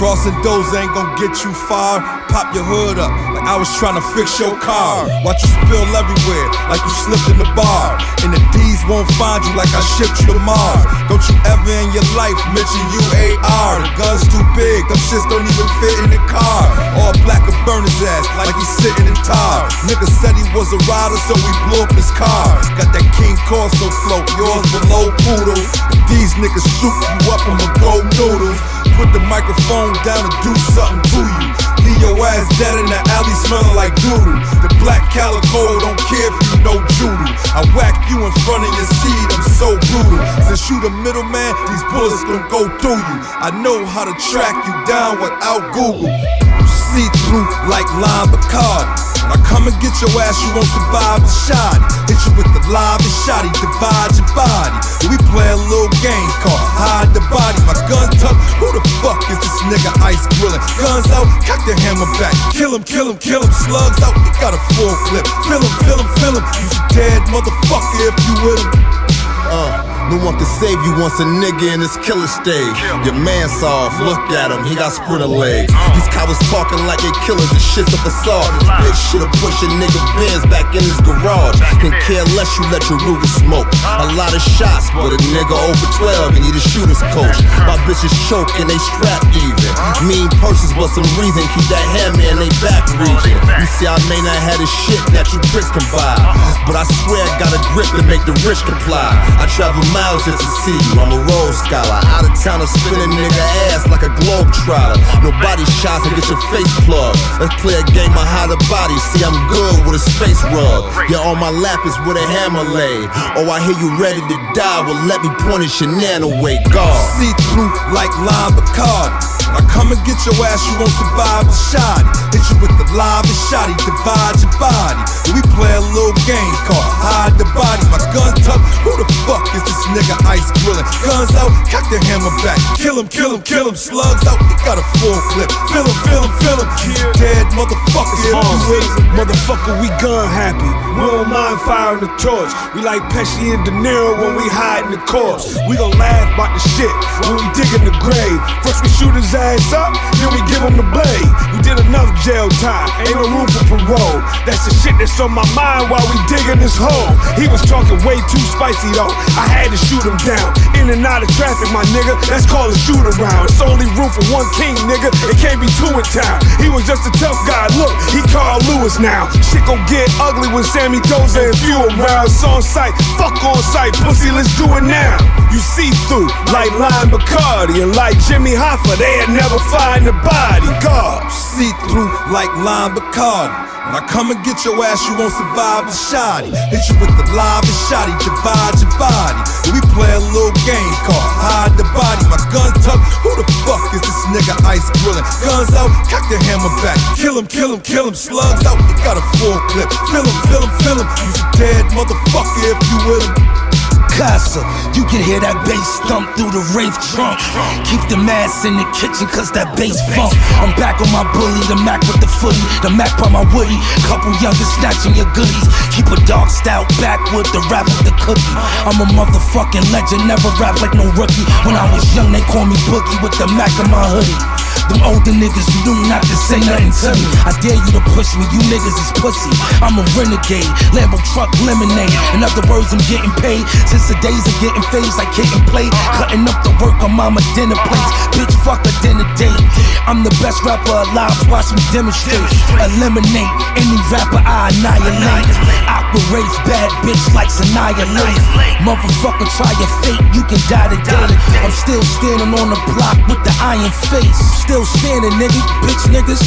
Speaker 44: Crossing doors ain't gon' get you far. Pop your hood up like I was trying to fix your car. Watch you spill everywhere like you slipped in the bar. And the D's won't find you like I shipped you to Mars. Don't you ever in your life mention UAR. The gun's too big, them shits don't even fit in the car. All black will burn his ass like he's sitting in tar. Nigga said he was a rider, so we blew up his car. Got that Cane Corso float, yours below poodles. These niggas shoot you up, I'ma go noodles. Put the microphone down and do something to you. Leave your ass dead in the alley smelling like doodle. The black calico don't care if you know judo. I whack you in front of your seat, I'm so brutal. Since you the middleman, these bullets gon' go through you. I know how to track you down without Google. See through like lime Bacardi. I come and get your ass, you won't survive the shoddy. Hit you with the live and shoddy, divide your body. We play a little game called hide the body. My gun tucked. Who the fuck is this nigga ice grilling? Guns out, cock the hammer back. Kill him, kill him, kill him. Slugs out, we got a full clip. Fill him, fill him, fill him. Use a dead motherfucker if you with him.
Speaker 14: Uh, no one can save you once a nigga in his killer stage. Your man soft, look at him, he got sprinter legs. These cowards talking like they killers, this shit's a facade. This bitch shit'll push a nigga Benz back in his garage. Can care less you let your Ruger smoke. A lot of shots, but a nigga over 12 and need a shooter's coach. My bitches choke and they strap even. Mean purses, but some reason keep that hammer in they back region. You see, I may not have the shit that you pricks can buy, but I swear I got a grip to make the rich comply. I travel miles just to see you. I'm a road scholar, out of town, spin a nigga ass like a globe trotter. Nobody shots and get your face plugged. Let's play a game of how the body. See, I'm good with a space rug. Yeah, on my lap is where the hammer lay. Oh, I hear you ready to die. Well, let me point a shenanigan away. God.
Speaker 45: See through like lime Bacardi. I come and get your ass, you won't survive the shoddy. Hit you with the live and shoddy, divide your body. We play a little game called hide the body. My gun tucked, who the fuck is this nigga ice grilling? Guns out, cock the hammer back. Kill him, kill him, kill him. Slugs out, he got a full clip. Fill him, fill him, fill him. Dead, motherfucker.
Speaker 46: Motherfucker, we gun happy. We don't mind firing the torch. We like Pesci and De Niro when we hide in the corpse. We gon' laugh about the shit when we dig in the grave. First we shoot his ass up, then we give him the blade. We did enough jail time, ain't no room for parole. That's the shit that's on my mind while we digging this hole. He was talking way too spicy though. I had to shoot him down. In and out of traffic, my nigga. That's called a shoot around. It's only room for one king, nigga. It can't be two in town. He was just a tough guy. Look, he Carl Lewis now. Shit gon' get ugly when Sammy Doza and few around. It's on sight, fuck on sight, pussy. Let's do it now. You see through like Lime Bacardi and like Jimmy Hoffa. they'll never find the body. God,
Speaker 45: see through like lime Bacardi. I come and get your ass, you won't survive the shoddy. Hit you with the live and shoddy, divide your body. we play a little game called hide the body. My gun tucked, who the fuck is this nigga ice grilling? Guns out, cock the hammer back. Kill him, kill him, kill him. Slugs out, he got a full clip. Fill him, fill him, fill him. He's a dead motherfucker if you with him
Speaker 25: casa. You can hear that bass thump through the rave trunk. Keep the mass in the kitchen, cause that bass funk. I'm back on my bully, the Mac with the footy, the Mac by my woody. Couple youngers snatching your goodies. Keep a dark style back with the rap with the cookie. I'm a motherfucking legend, never rap like no rookie. When I was young, they called me Boogie with the Mac in my hoodie. Them older niggas knew not to say nothing to me. I dare you to push me, you niggas is pussy. I'm a renegade, Lambo truck lemonade. In other words, I'm getting paid since the days of getting phased kicking play. Cutting up the work on mama dinner plates. Bitch, fuck a dinner date. I'm the best rapper alive, watch me demonstrate. Eliminate any rapper I annihilate. Race, bad bitch like Sanaya annihilate. Motherfucker, try your fate, you can die today. I'm still standing on the block with the iron face. Still standing, nigga, bitch niggas.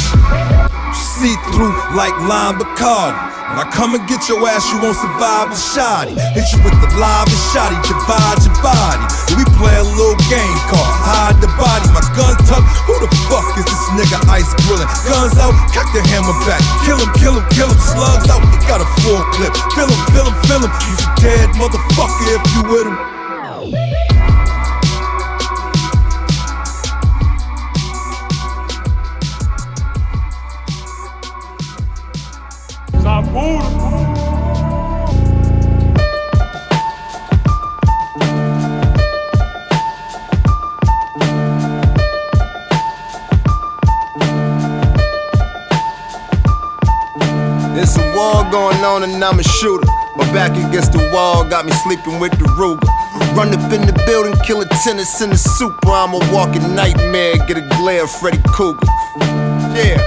Speaker 45: See through like lime Bacardi. When I come and get your ass, you won't survive the shoddy. Hit you with the live and shoddy, divide your body. we play a little game called hide the body. My gun tucked, who the fuck is this nigga ice grilling? Guns out, cock the hammer back. Kill him, kill him, kill him. Slugs out, he got a full clip. Fill him, fill him, fill him. He's a dead motherfucker if you with him.
Speaker 14: It's a war going on and I'm a shooter. My back against the wall got me sleeping with the Ruger. Run up in the building, kill a tennis in the super. I'm a walking nightmare, get a glare of Freddy Krueger. Yeah,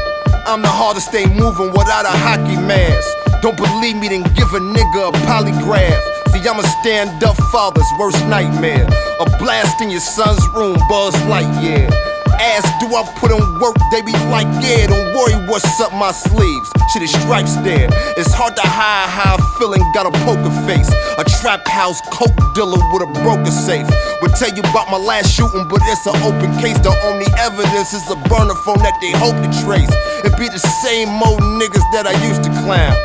Speaker 14: I'm the hardest thing moving without a hockey mask. Don't believe me, then give a nigga a polygraph. See, I'm a stand up father's worst nightmare. A blast in your son's room, Buzz Lightyear. Ask, do I put in work? They be like, yeah, don't worry what's up my sleeves. Shit is stripes there. It's hard to hide how I'm feeling, got a poker face. A trap house coke dealer with a broker safe. Would tell you about my last shooting, but it's an open case. The only evidence is a burner phone that they hope to trace. It be the same old niggas that I used to clown.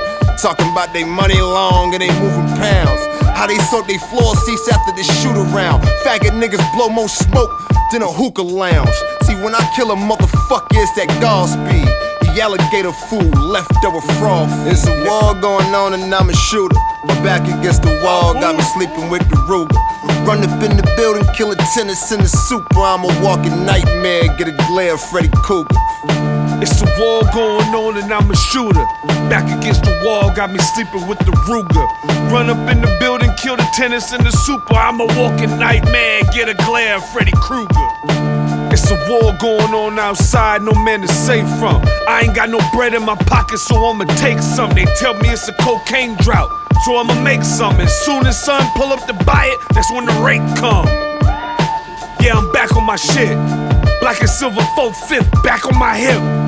Speaker 14: Talking about they money long and they moving pounds. How they sold they floor seats after the shoot around. Faggot niggas blow more smoke than a hookah lounge. See, when I kill a motherfucker, it's that Godspeed. The alligator fool, leftover frog. It's a war going on and I'm a shooter. My back against the wall, got me sleeping with the Ruger. Run up in the building, kill a tennis in the super. I'm a walking nightmare, get a glare of Freddy Krueger.
Speaker 46: It's a war going on and I'm a shooter. Back against the wall, got me sleeping with the Ruger. Run up in the building, kill the tennis in the super. I'm a walking nightmare, get a glare of Freddy Krueger.
Speaker 45: It's a war going on outside, no man is safe from. I ain't got no bread in my pocket, so I'ma take some. They tell me it's a cocaine drought, so I'ma make some. As soon as son pull up to buy it, that's when the rate come. Yeah, I'm back on my shit. Black and silver 4 fifth, back on my hip.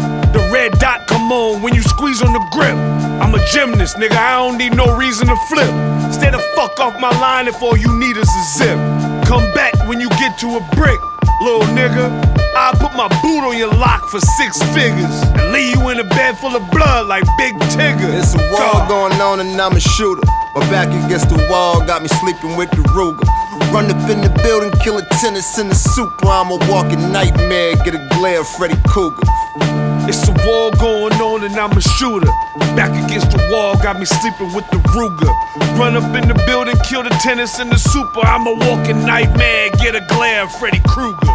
Speaker 45: Red dot come on when you squeeze on the grip. I'm a gymnast, nigga. I don't need no reason to flip. Stay the fuck off my line if all you need is a zip. Come back when you get to a brick, little nigga. I'll put my boot on your lock for six figures and leave you in a bed full of blood like Big Tigger.
Speaker 14: It's a war going on and I'm a shooter. My back against the wall got me sleeping with the Ruger. Run up in the building, kill a tennis in the super. I'm a walking nightmare, get a glare of Freddy Krueger.
Speaker 45: It's a war going on and I'm a shooter. Back against the wall, got me sleeping with the Ruger. Run up in the building, kill the tennis in the super. I'm a walking nightmare, get a glare Freddy Krueger.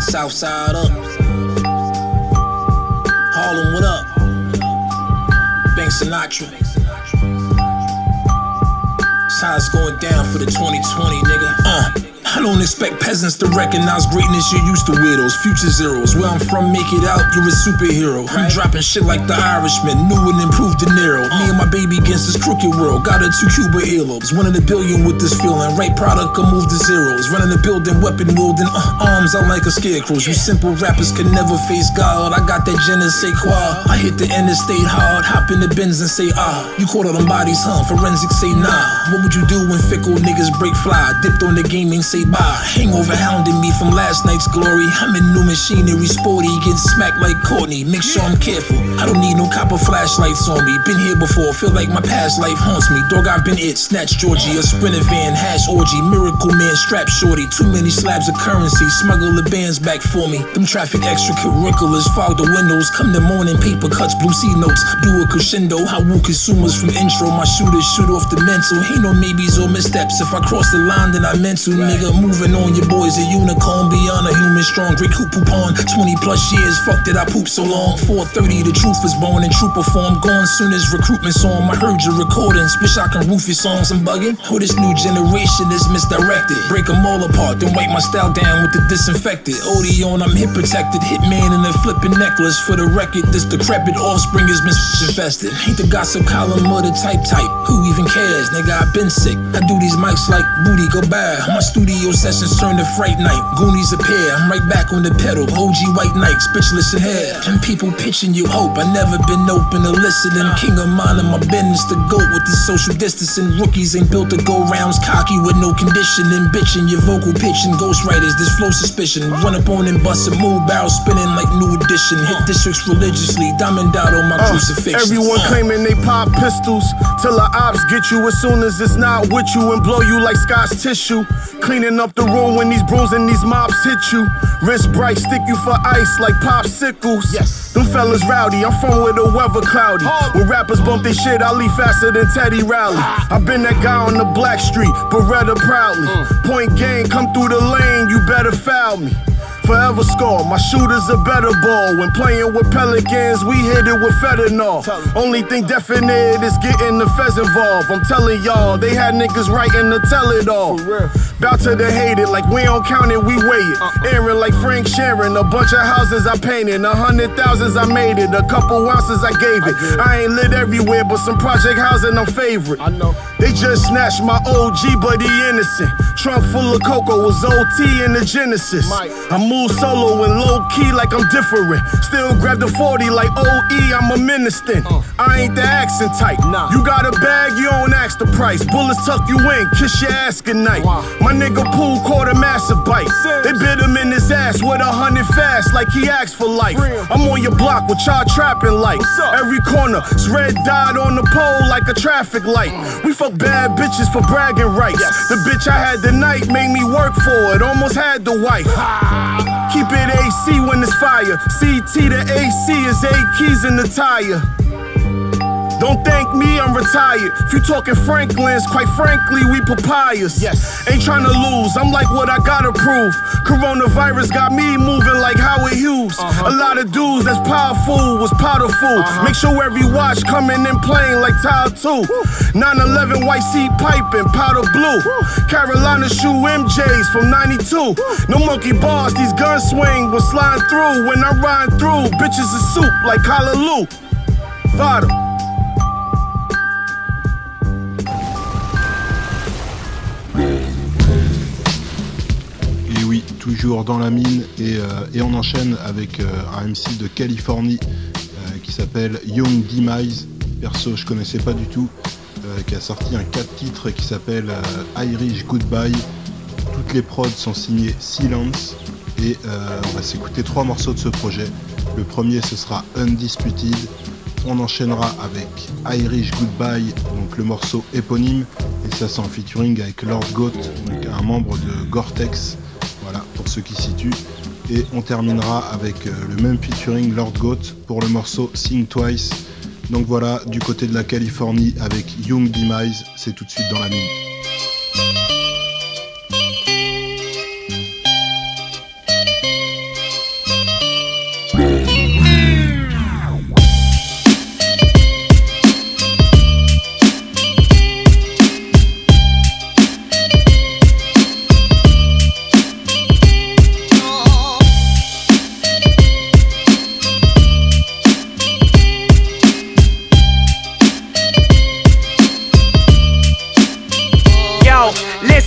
Speaker 47: South side up. Sinatra. That's how it's going down for the 2020, nigga. Uh. I don't expect peasants to recognize greatness. You're used to weirdos, future zeros. Where I'm from, make it out, you're a superhero. I'm dropping shit like the Irishman, new and improved De Niro. Me and my baby against this crooked world. Got her two Cuba earlobes, one in a billion with this feeling. Right product can move to zeros. Running the building, weapon wielding, uh, arms out like a scarecrow. You simple rappers can never face God. I got that je ne sais quoi. I hit the interstate hard, hop in the Benz and say ah. You caught all them bodies, huh? Forensics say nah. What would you do when fickle niggas break fly? Dipped on the game and say bye. Hangover hounding me from last night's glory. I'm in new machinery, sporty, getting smacked like Courtney. Make sure I'm careful. I don't need no copper flashlights on me. Been here before, feel like my past life haunts me. Dog, I've been it. Snatch Georgie, a sprinter van, hash orgy, miracle man, strap shorty. Too many slabs of currency, smuggle the bands back for me. Them traffic extracurriculars, fog the windows. Come the morning, paper cuts, blue C notes. Do a crescendo. I woo consumers from intro. My shooters shoot off the mental. Ain't no maybes or missteps. If I cross the line, then I meant to, nigga. Moving on, your boy's a unicorn beyond a human strong. Great coop poupon. 20 plus years, fuck did I poop so long. 430, the truth was born in trooper form. Gone soon as recruitment's on. I heard your recordings. Wish I can roof your songs. I'm bugging. Oh, this new generation is misdirected. Break them all apart, then wipe my style down with the disinfected. Odeon, I'm hip protected. Hitman in a flipping necklace. For the record, this decrepit offspring is misinfested. Ain't the gossip column or the type type. Who even cares? Nigga, I've been sick. I do these mics like booty go bad. My studio sessions turn to fright night. Goonies appear. I'm right back on the pedal. OG white night, speechless in hair. And people pitching you hope. I never been open to listening. King of mine and my business to go with the social distancing. Rookies ain't built to go rounds. Cocky with no conditioning. Bitching your vocal pitching. Ghostwriters, this flow suspicion. Run up on and bust a move. Barrel spinning like new edition. Hit districts religiously. Diamond dot on my
Speaker 48: Uh,
Speaker 47: crucifix.
Speaker 48: Everyone claiming they pop pistols till the ops get you as soon as it's not with you and blow you like scotch tissue. Cleaning up the room when these bros and these mops hit you. Wrist bright, stick you for ice like popsicles. Yes. Them fellas rowdy, I'm from where the weather cloudy. When rappers bump their shit, I leave faster than Teddy Riley. i been that guy on the black street, Beretta proudly. Mm. Point game, come through the lane, you better foul me. Forever score, my shooters a better ball. When playing with Pelicans, we hit it with fentanyl. Only thing definite is getting the feds involved. I'm telling y'all, they had niggas writing to tell it all. Bout to the hate it, like we don't count it, we weigh it. Uh-uh. Aaron like Frank Sheeran, a bunch of houses I painted, a hundred thousands I made it, a couple ounces I gave it. I ain't lit everywhere, but some project housing I'm favorite. I know. They just snatched my OG, but he innocent. Trunk full of cocoa was OT in the Genesis. I move solo and low key like I'm different. Still grab the 40 like OE, I'm a minister. I ain't the accent type. You got a bag, you don't ask the price. Bullets tuck you in, kiss your ass goodnight. My nigga Pool caught a massive bite. They bit him in his ass with a hundred fast like he asked for life. I'm on your block with y'all trapping like every corner. It's red dot on the pole like a traffic light. We fuck bad bitches for bragging rights. The bitch I had tonight made me work for it. Almost had the wife. Keep it AC when it's fire. CT to AC is eight keys in the tire. Don't thank me, I'm retired. If you talking Franklin's, quite frankly, we papayas. Yes. Ain't trying to lose, I'm like what I gotta prove. Coronavirus got me moving like Howard Hughes. Uh-huh. A lot of dudes that's powerful was powderful. Uh-huh. Make sure every watch coming in plain like Tile 2. 911 white seat piping, powder blue. Carolina shoe MJs from 92. No monkey bars, these guns swing was sliding through. When I ride through, bitches is soup like Callaloo. Vada.
Speaker 1: Toujours dans la mine et, euh, on enchaîne avec euh, un MC de Californie euh, qui s'appelle Young Demise. Perso, je connaissais pas du tout, qui a sorti un 4 titres qui s'appelle Irish Goodbye. Toutes les prods sont signées Silence et on va s'écouter trois morceaux de ce projet. Le premier ce sera Undisputed. On enchaînera avec Irish Goodbye, donc le morceau éponyme, et ça c'est en featuring avec Lord Goat, donc un membre de Gore-Tex, voilà pour ceux qui situent. Et on terminera avec euh, le même featuring Lord Goat pour le morceau Sing Twice. Donc voilà, du côté de la Californie avec Young Demise, c'est tout de suite dans la mine.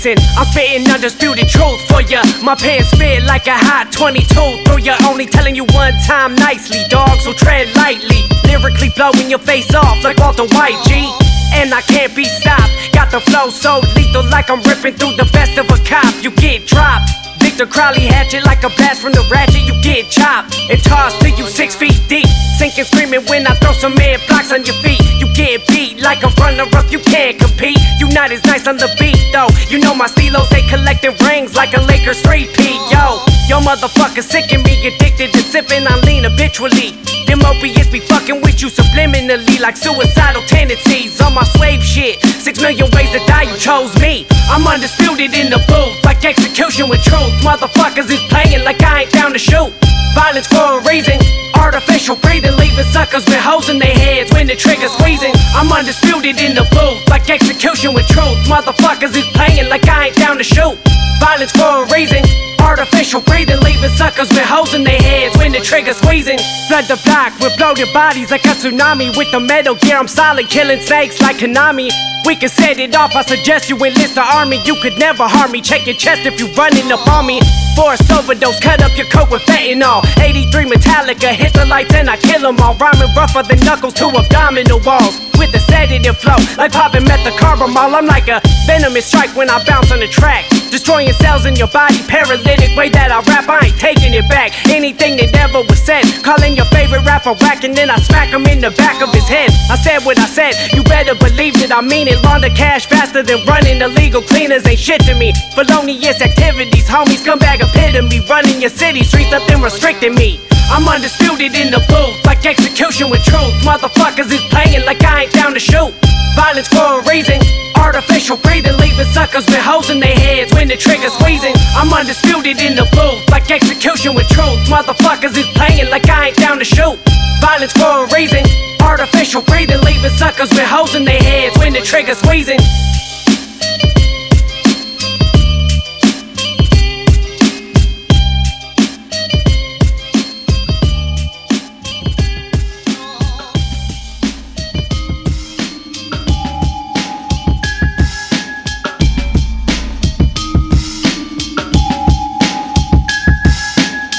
Speaker 32: Listen, I'm spitting undisputed truth for ya. My pants spit like a hot 22 through ya. Only telling you one time nicely, dog, so tread lightly. Lyrically blowing your face off like Walter White, G. And I can't be stopped. Got the flow so lethal, like I'm ripping through the best of a cop. You get dropped. Victor Crowley hatchet like a blast from the ratchet. You get chopped and tossed to you six feet deep. Sinking, screaming when I throw some man blocks on your feet. You get beat like a runner up. You can't compete. You not as nice on the beat though. You know my stilos they collecting rings like a Lakers three P. Yo, yo motherfucker sickin' me, addicted to sipping on lean habitually. Them opiates be fucking with you subliminally like suicidal tendencies on my slave shit. Six million ways to die, you chose me. I'm undisputed in the booth, execution with truth. Motherfuckers is playing like I ain't down to shoot. Violence for a reason. Artificial breathing, leaving suckers with holes in their heads when the trigger squeezing. I'm undisputed in the booth, like execution with truth. Motherfuckers is playing like I ain't down to shoot. Violence for a reason. Artificial breathing, leaving suckers with holes in their heads when the trigger squeezing. Flood the block with bloated bodies like a tsunami. With the metal gear, I'm solid, killing snakes like Konami. We can set it off, I suggest you enlist the army. You could never harm me. Check your chest if you running up on me. Forced overdose, cut up your coat with fentanyl. 83 Metallica, hit the lights and I kill them all. Rhyming rougher than knuckles to abdominal walls. With a sedative flow, like popping methocarbamol. I'm like a venomous strike when I bounce on the track. Destroying cells in your body, paralytic way that I rap, I ain't taking it back. Anything that ever was said, calling your favorite rapper whack, and then I smack him in the back of his head. I said what I said, you better believe that I mean it. Launder cash faster than running illegal cleaners ain't shit to me. Felonious activities, homies, come back epitome. Running your city streets, nothing restricting me. I'm undisputed in the booth, like execution with truth. Motherfuckers is playing like I ain't down to shoot. Violence for a reason. Artificial breathing, leaving suckers with holes in their heads when the trigger squeezing. I'm undisputed in the booth, like execution with truth. Motherfuckers is playing like I ain't down to shoot. Violence for a reason. Artificial breathing, leaving suckers with holes in their heads when the trigger squeezing.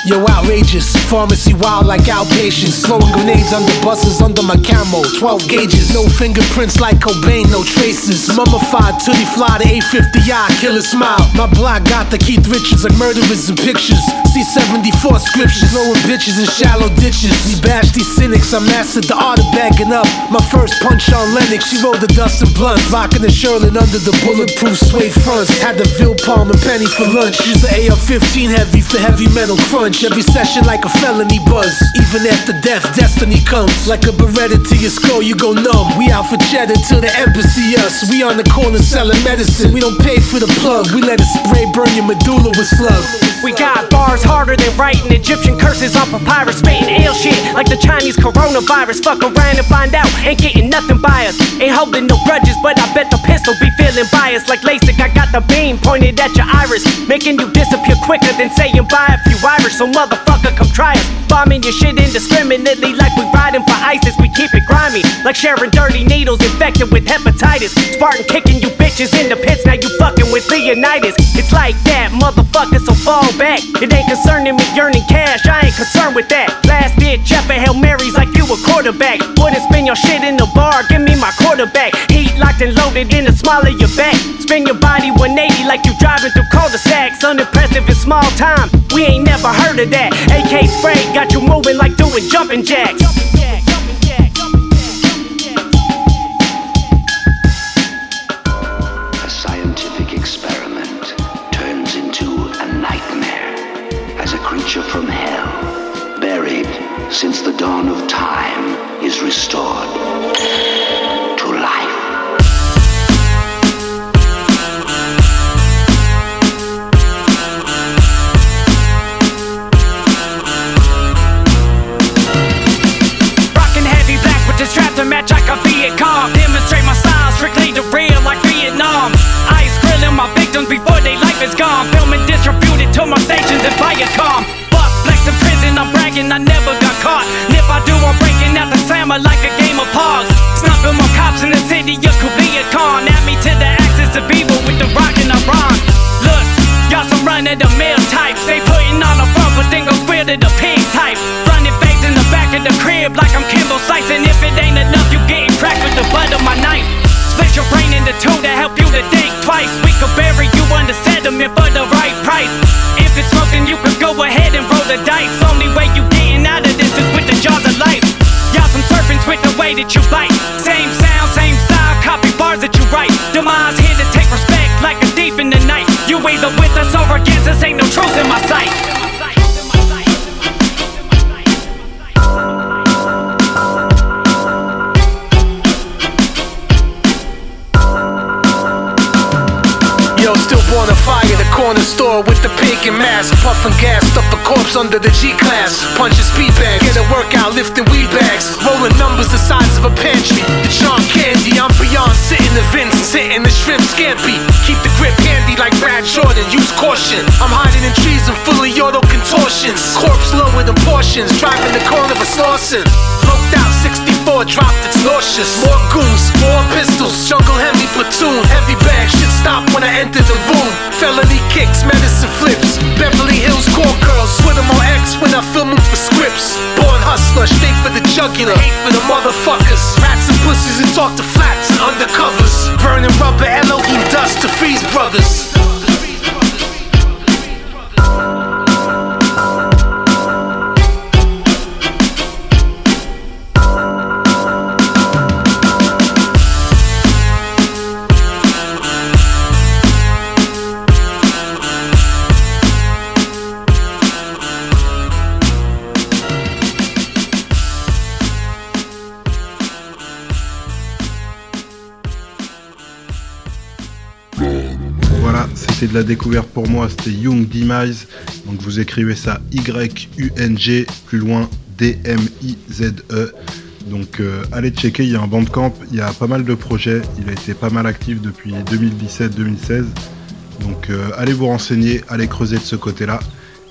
Speaker 49: Yo, outrageous. Pharmacy wild like outpatients. Throwing grenades under buses under my camo. 12 gauges. No fingerprints like Cobain, no traces. Mummified till he fly to 850i. Killer smile. My block got the Keith Richards like murderers in pictures. See 74 scriptures. Throwing bitches in shallow ditches. We bash these cynics. I mastered the art of bagging up. My first punch on Lennox. She rolled the dust and blunt. Rocking the Sherlin under the bulletproof suede fronts. Had the Ville Palm and Penny for lunch. Use the AR 15 heavy for heavy metal crunch. Every session like a felony buzz. Even after death, destiny comes. Like a beretta to your skull, you go numb. We out for cheddar till the embassy us. We on the corner selling medicine. We don't pay for the plug. We let it spray burn your medulla with slug.
Speaker 32: We got bars harder than writing Egyptian curses on papyrus, spitting ill shit like the Chinese coronavirus. Fuck around and find out, ain't getting nothing by us. Ain't holding no grudges, but I bet the pistol be feeling biased like LASIK. I got the beam pointed at your iris, making you disappear quicker than saying bye if you Irish. So motherfucker, come try us. Bombing your shit indiscriminately like we riding for ISIS. We keep it grimy, like sharing dirty needles infected with hepatitis. Spartan kicking you bitches in the pits, now you fucking with Leonidas. It's like that, motherfucker, so fall back. It ain't concerning me yearning cash, I ain't concerned with that. Last bitch, Jeff and Hail Marys like you a quarterback. Wouldn't spin your shit in the bar, give me my quarterback. Heat locked and loaded in the small of your back. Spin your body 180 like you driving through cul-de-sacs. Unimpressive in small time, we ain't never heard of that. AK spray got you moving like doing jumping jacks.
Speaker 30: A scientific experiment turns into a nightmare as a creature from hell, buried since the dawn of time, is restored
Speaker 32: two to help you to think twice. We could bury you under sediment for the right price. If it's smoking, you could go ahead and roll the dice. Only way you getting out of this is with the jaws of life. Y'all some serpents with the way that you bite. Same sound, same style, copy bars that you write. Demise here to take respect like a thief in the night. You either with us or against us, ain't no truth in my sight.
Speaker 49: The mask. Puffing gas, stuff a corpse under the G class. Punching speed bags, get a workout, lifting weed bags. Rolling numbers the size of a pantry. The John Candy, I'm beyond sitting the Vince, sitting the shrimp scampi. Keep the grip handy like Brad Jordan, use caution. I'm hiding in trees and fully auto contortions. Corpse lower than portions, driving the corner of a Slauson. 64, dropped it's nauseous. More goons, more pistols, jungle heavy platoon. Heavy bag, shit stop when I enter the room. Felony kicks, medicine flips. Beverly Hills call girls, put them on X when I film them for scripts. Born hustler, straight for the jugular. Hate for the motherfuckers. Rats and pussies who talk to flats and undercovers. Burning rubber, Elohim dust to freeze brothers.
Speaker 1: La découverte pour moi, c'était Young Demise. Donc vous écrivez ça Y-U-N-G, plus loin D-M-I-Z-E. Donc euh, allez checker, il y a un bandcamp, il y a pas mal de projets, il a été pas mal actif depuis 2017-2016. Donc euh, allez vous renseigner, allez creuser de ce côté-là.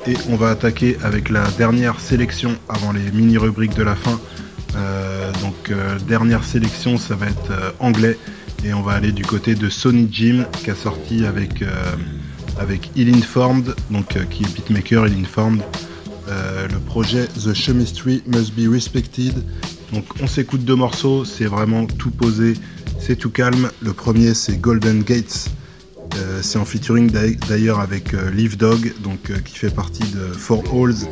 Speaker 1: Et on va attaquer avec la dernière sélection avant les mini-rubriques de la fin. Euh, donc dernière sélection, ça va être anglais. Et on va aller du côté de Sony Jim qui a sorti avec, euh, avec Informed, donc euh, qui est beatmaker Ill Informed. Euh, le projet The Chemistry Must Be Respected. Donc on s'écoute deux morceaux, c'est vraiment tout posé, c'est tout calme. Le premier c'est Golden Gates. Euh, c'est en featuring d'ail- d'ailleurs avec Leaf Dog, donc qui fait partie de Four Halls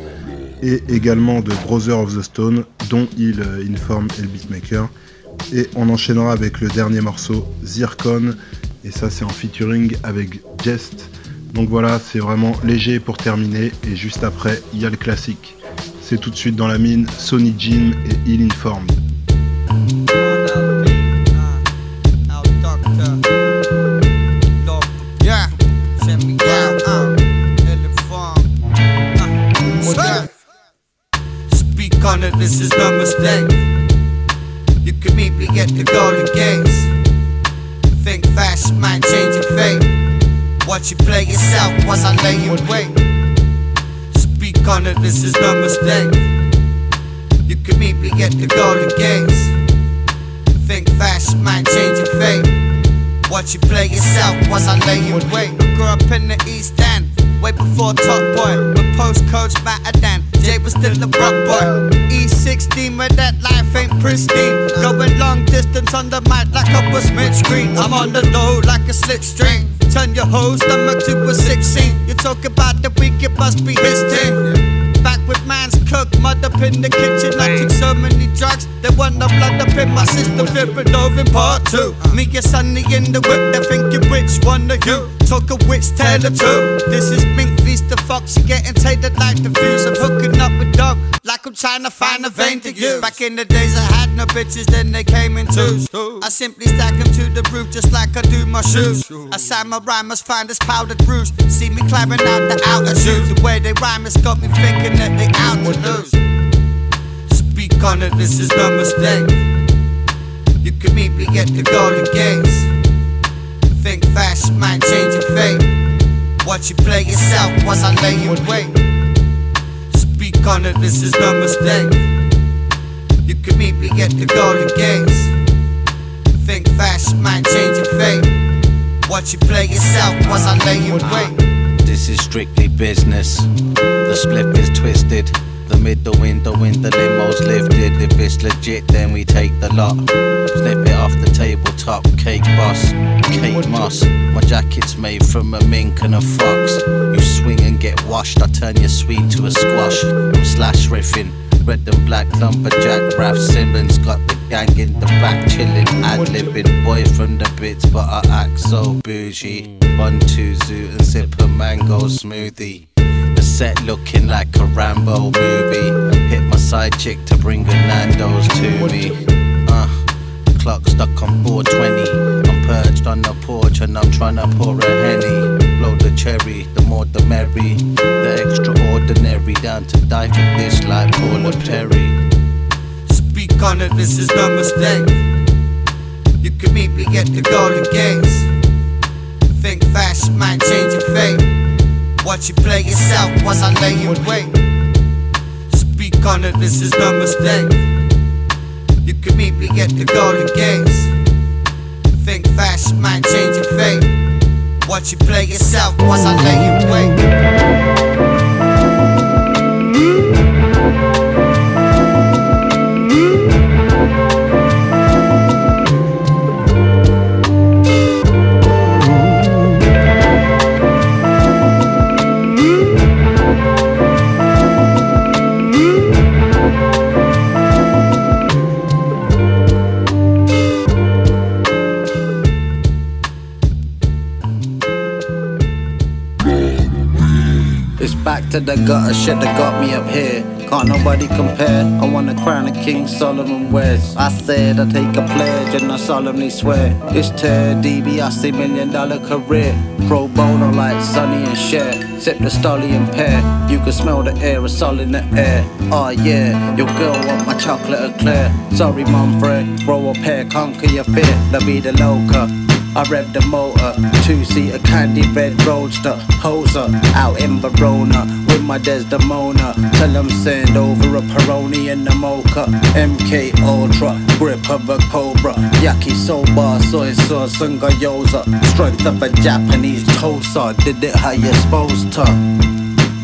Speaker 1: et également de Brother of the Stone, dont il informe et le beatmaker. Et on enchaînera avec le dernier morceau, Zircon, et ça c'est en featuring avec Jest. Donc voilà, c'est vraiment léger pour terminer. Et juste après, il y a le classique. C'est tout de suite dans la mine, Sony Jim et Ill Informed.
Speaker 50: Or two. This is Mink Feast the Fox, you getting tainted like the views. I'm hooking up with dog, like I'm trying to find a vein to use. Back in the days, I had no bitches, then they came in twos. I simply stack them to the roof just like I do my shoes. A samurai must find this powdered bruise. See me climbing out the altitude. The way they rhyme has got me thinking that they out to lose. Speak on it, this is no mistake. You can meet me at the Golden Gates. Think fast, mind change your fate. Watch you play yourself once I lay in wait. Speak on it, this is no mistake. You can meet me at the Golden Gates. Think fast, mind change your fate. Watch you play yourself once I lay in wait.
Speaker 51: This is strictly business. The split is twisted. The middle window in the limo's lifted. If it's legit, then we take the lot. Snip it off the tabletop. Cake boss, cake moss. My jacket's made from a mink and a fox. You swing and get washed. I turn your sweet to a squash. I'm slash riffing. Red and black lumberjack. Ralph Simmons got the gang in the back chilling, ad libbing. Boy from the bits, but I act so bougie. One, two, zoo and sip a mango smoothie. The set looking like a Rambo movie. Hit my side chick to bring a Nando's to me. Uh, clock stuck on 420. I'm perched on the porch and I'm trying to pour a henny. Blow the cherry, the more the merry. The extraordinary, down to die for this like Paula Perry.
Speaker 50: Speak on it, this is no mistake. You can meet me at the Golden Gates. Think fast, might change your fate. Watch you play yourself once I lay in wait. Speak on it, this is no mistake. You can meet me at the Golden Gates. Think fast, mind change your fate. Watch you play yourself once I lay you wait.
Speaker 51: It's back to the gutter shit that got me up here. Can't nobody compare. I want a crown of King Solomon wears. I said I take a pledge and I solemnly swear. It's Ted DiBiase million dollar career. Pro bono like Sonny and Cher. Sip the stallion pear. You can smell the aerosol in the air. Oh yeah, your girl want my chocolate eclair. Sorry, mom, Fred. Grow a pair, conquer your fear. La vida loca. I rev the motor, two seater candy red roadster, hoser out in Verona with my Desdemona. Tell them send over a Peroni and a mocha, MK Ultra, grip of a cobra, yakisoba, soy sauce and gyoza, strength of a Japanese toaster. Did it how you're supposed to.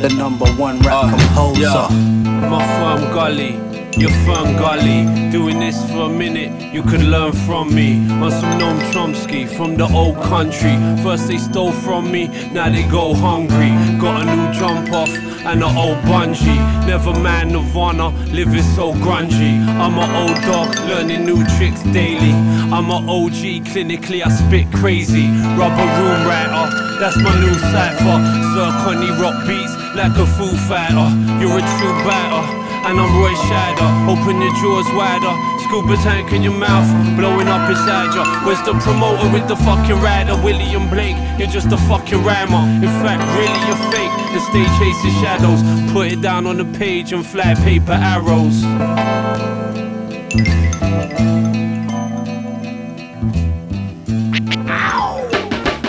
Speaker 51: The number one rap uh, composer.
Speaker 52: Yeah. My firm gully.
Speaker 13: You're fun gully, doing this for a minute, you could learn from me. On some Noam Chomsky from the old country. First they stole from me, now they go hungry. Got a new jump off and an old bungee. Never man Nirvana, living so grungy. I'm an old dog, learning new tricks daily. I'm an OG, clinically I spit crazy. Rubber room writer, that's my new cipher. Sir Connie rock beats like a Foo Fighter. You're a true batter and I'm Roy Shadow. Open your jaws wider, scuba tank in your mouth, blowing up inside you. Where's the promoter with the fucking rider? William Blake, you're just a fucking rhymer. In fact, really you're fake. The stage chasing shadows. Put it down on the page and flat paper arrows.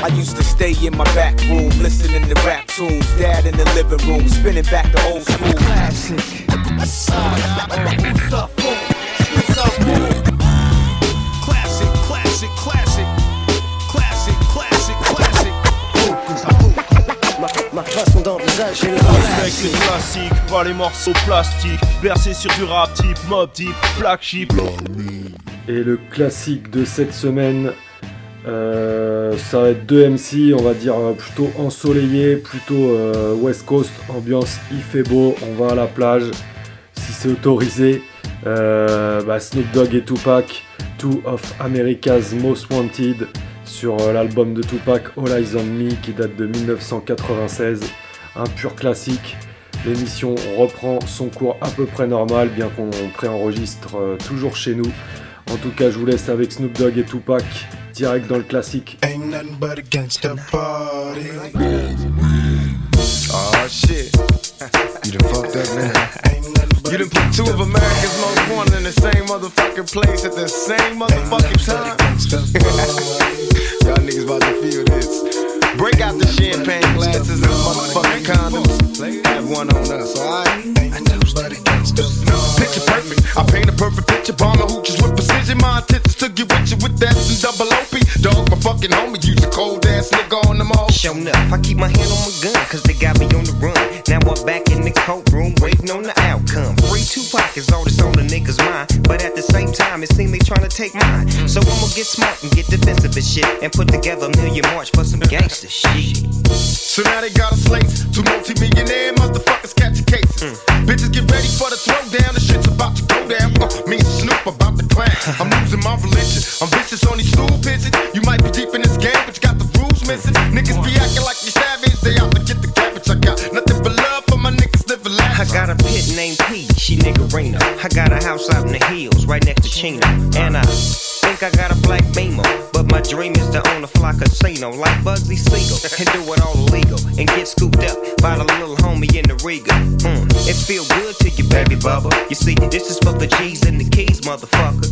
Speaker 14: I used to stay in my back room, listening to rap tunes. Dad in the living room, spinning back the old school. Classic.
Speaker 53: Classic, classic, classic. Classic, classic, classic.
Speaker 54: Ma façon d'envisager le
Speaker 6: Respecte les classiques, pas les morceaux plastiques. Bercé sur du rap type, mob type, black sheep.
Speaker 18: Et le classique de cette semaine, euh, ça va être 2 MC, on va dire euh, plutôt ensoleillé, plutôt euh, West Coast, ambiance il fait beau, on va à la plage, si c'est autorisé. Euh, bah, Snoop Dogg et Tupac, Two of America's Most Wanted, sur euh, l'album de Tupac All Eyes on Me qui date de 1996, un pur classique. L'émission reprend son cours à peu près normal, bien qu'on préenregistre euh, toujours chez nous. En tout cas, je vous laisse avec Snoop Dogg et Tupac, direct dans le classique.
Speaker 14: Shit. You done fucked up now. You done put two of America's most wanted in the same motherfucking place at the same motherfucking time. Y'all niggas about to feel this. Break out the champagne glasses and motherfucking condoms. Have one on us, alright? Picture perfect. I paint a perfect picture. Bomber hooches with precision. My intentions to get with you with that and double OP. Dog, my fucking homie. Use a cold ass nigga on them all.
Speaker 55: Shown up, I keep my hand on my gun, cause they got me on the run. Now I'm back in the courtroom, waiting on the outcome. Free Tupac is all that's on the nigga's mind. But at the same time, it seems they trying to take mine. So I'ma get smart and get defensive and shit. And put together a million march for some gangster shit.
Speaker 14: So now they got a slate. Two multi-millionaire motherfuckers catching cases. Bitches get ready for the throwdown. The shit's about to go down. Uh, me and Snoop about to I'm losing my religion. I'm vicious on these stool pigeons. You might be deep in this game, but you got the rules missing. Niggas be acting like you savage. They out to get the cabbage. I got nothing but love for my niggas living
Speaker 55: I got a pit named P, she niggerina. I got a house out in the hills, right next to Chino. And I think I got a black beamer. But my dream is to own a fly casino like Bugsy Siegel. And do it all illegal. And get scooped up by the little homie in the Riga. Mm, it feel good to you, baby bubba. You see, this is for the G's and the keys, motherfucker.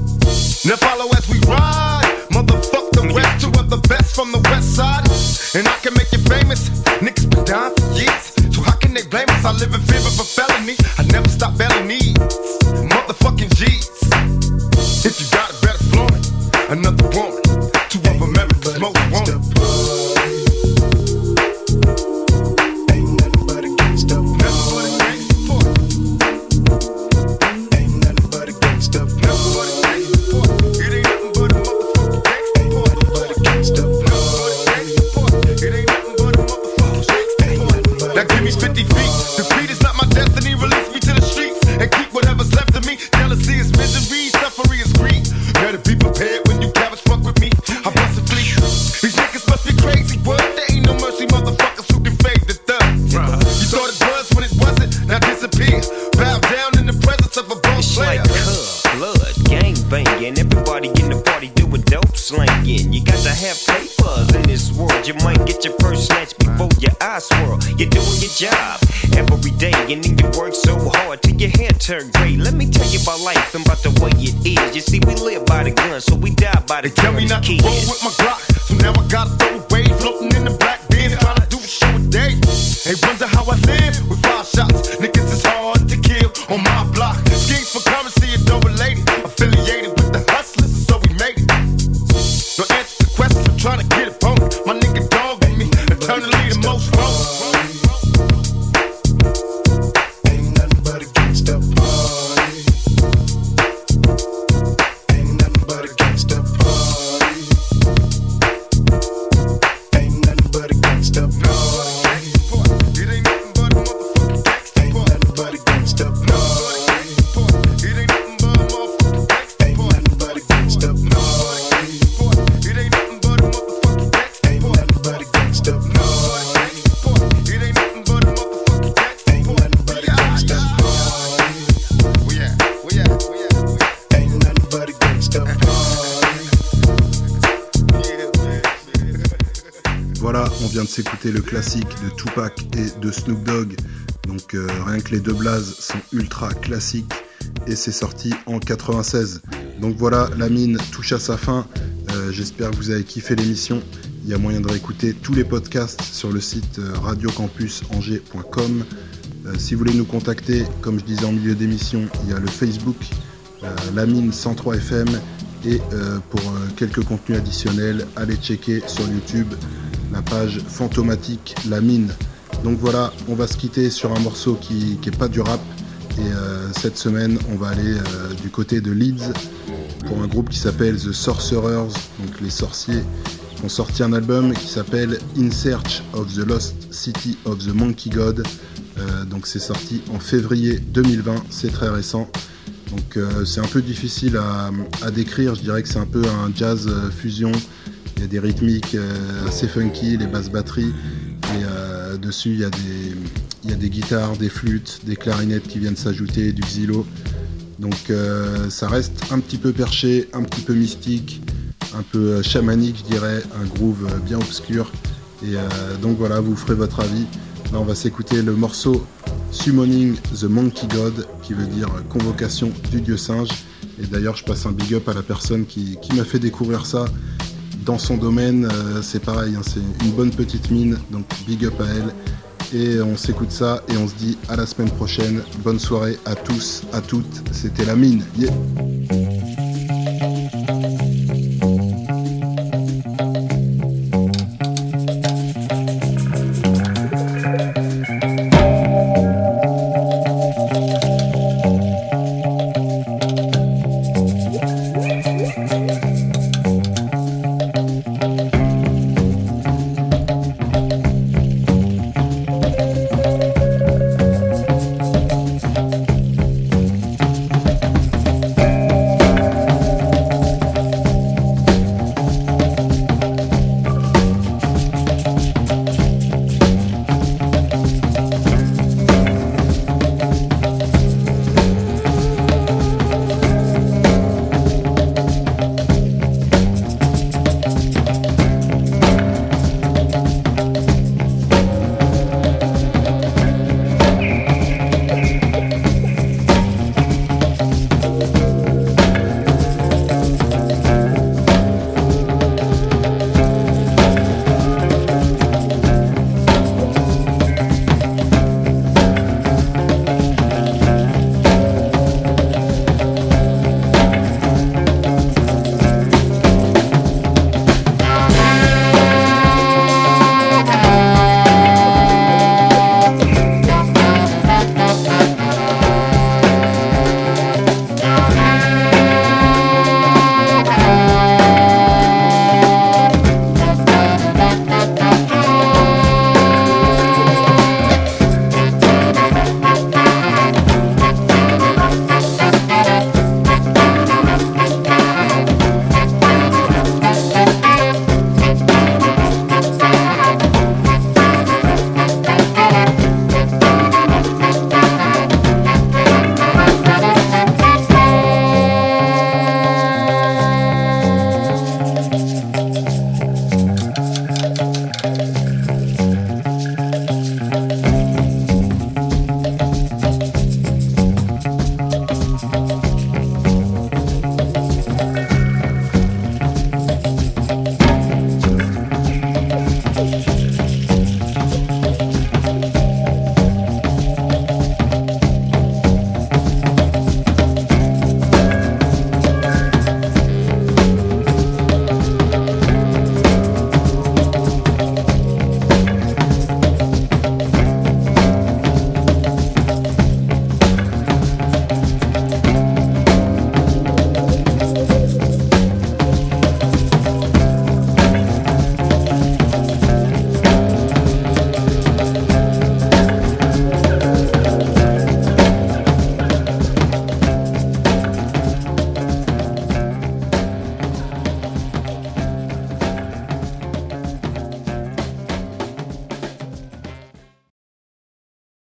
Speaker 14: Now follow as we ride. Motherfuck the rest, two of the best from the west side. And I can make you famous. Niggas been down for years. So how can they blame us? I live in fear of a felony. I never stop belly needs. Motherfucking G's. If you got it, better flaunt it. Another woman. You
Speaker 55: see, we live by the gun, so we die by the
Speaker 14: Tell
Speaker 55: gun.
Speaker 14: me not to roll with my Glock. So now I gotta
Speaker 1: le classique de Tupac et de Snoop Dogg. Donc euh, rien que les deux blazes sont ultra classiques et c'est sorti en 96. Donc voilà, la mine touche à sa fin. Euh, j'espère que vous avez kiffé l'émission. Il y a moyen de réécouter tous les podcasts sur le site euh, radiocampusangers.com. si vous voulez nous contacter, comme je disais en milieu d'émission, il y a le Facebook, la mine 103 FM. Et pour quelques contenus additionnels, allez checker sur YouTube la page fantomatique La Mine. Donc voilà, on va se quitter sur un morceau qui n'est pas du rap. Et euh, cette semaine, on va aller euh, du côté de Leeds pour un groupe qui s'appelle The Sorcerers, donc les sorciers, ont sorti un album qui s'appelle In Search of the Lost City of the Monkey God. Euh, donc c'est sorti en février 2020, c'est très récent. Donc c'est un peu difficile à, à, décrire, je dirais que c'est un peu un jazz fusion il y a des rythmiques euh, assez funky, les basses batteries. Et euh, dessus, il y, a des, guitares, des flûtes, des clarinettes qui viennent s'ajouter, du xylo. Donc euh, ça reste un petit peu perché, un petit peu mystique, un peu chamanique, je dirais, un groove bien obscur. Et donc voilà, vous ferez votre avis. Là, on va s'écouter le morceau Summoning the Monkey God, qui veut dire convocation du dieu singe. Et d'ailleurs, je passe un big up à la personne qui m'a fait découvrir ça dans son domaine, euh, c'est pareil, hein, c'est une bonne petite mine, donc big up à elle. Et on s'écoute ça et on se dit à la semaine prochaine. Bonne soirée à tous, à toutes. C'était la mine.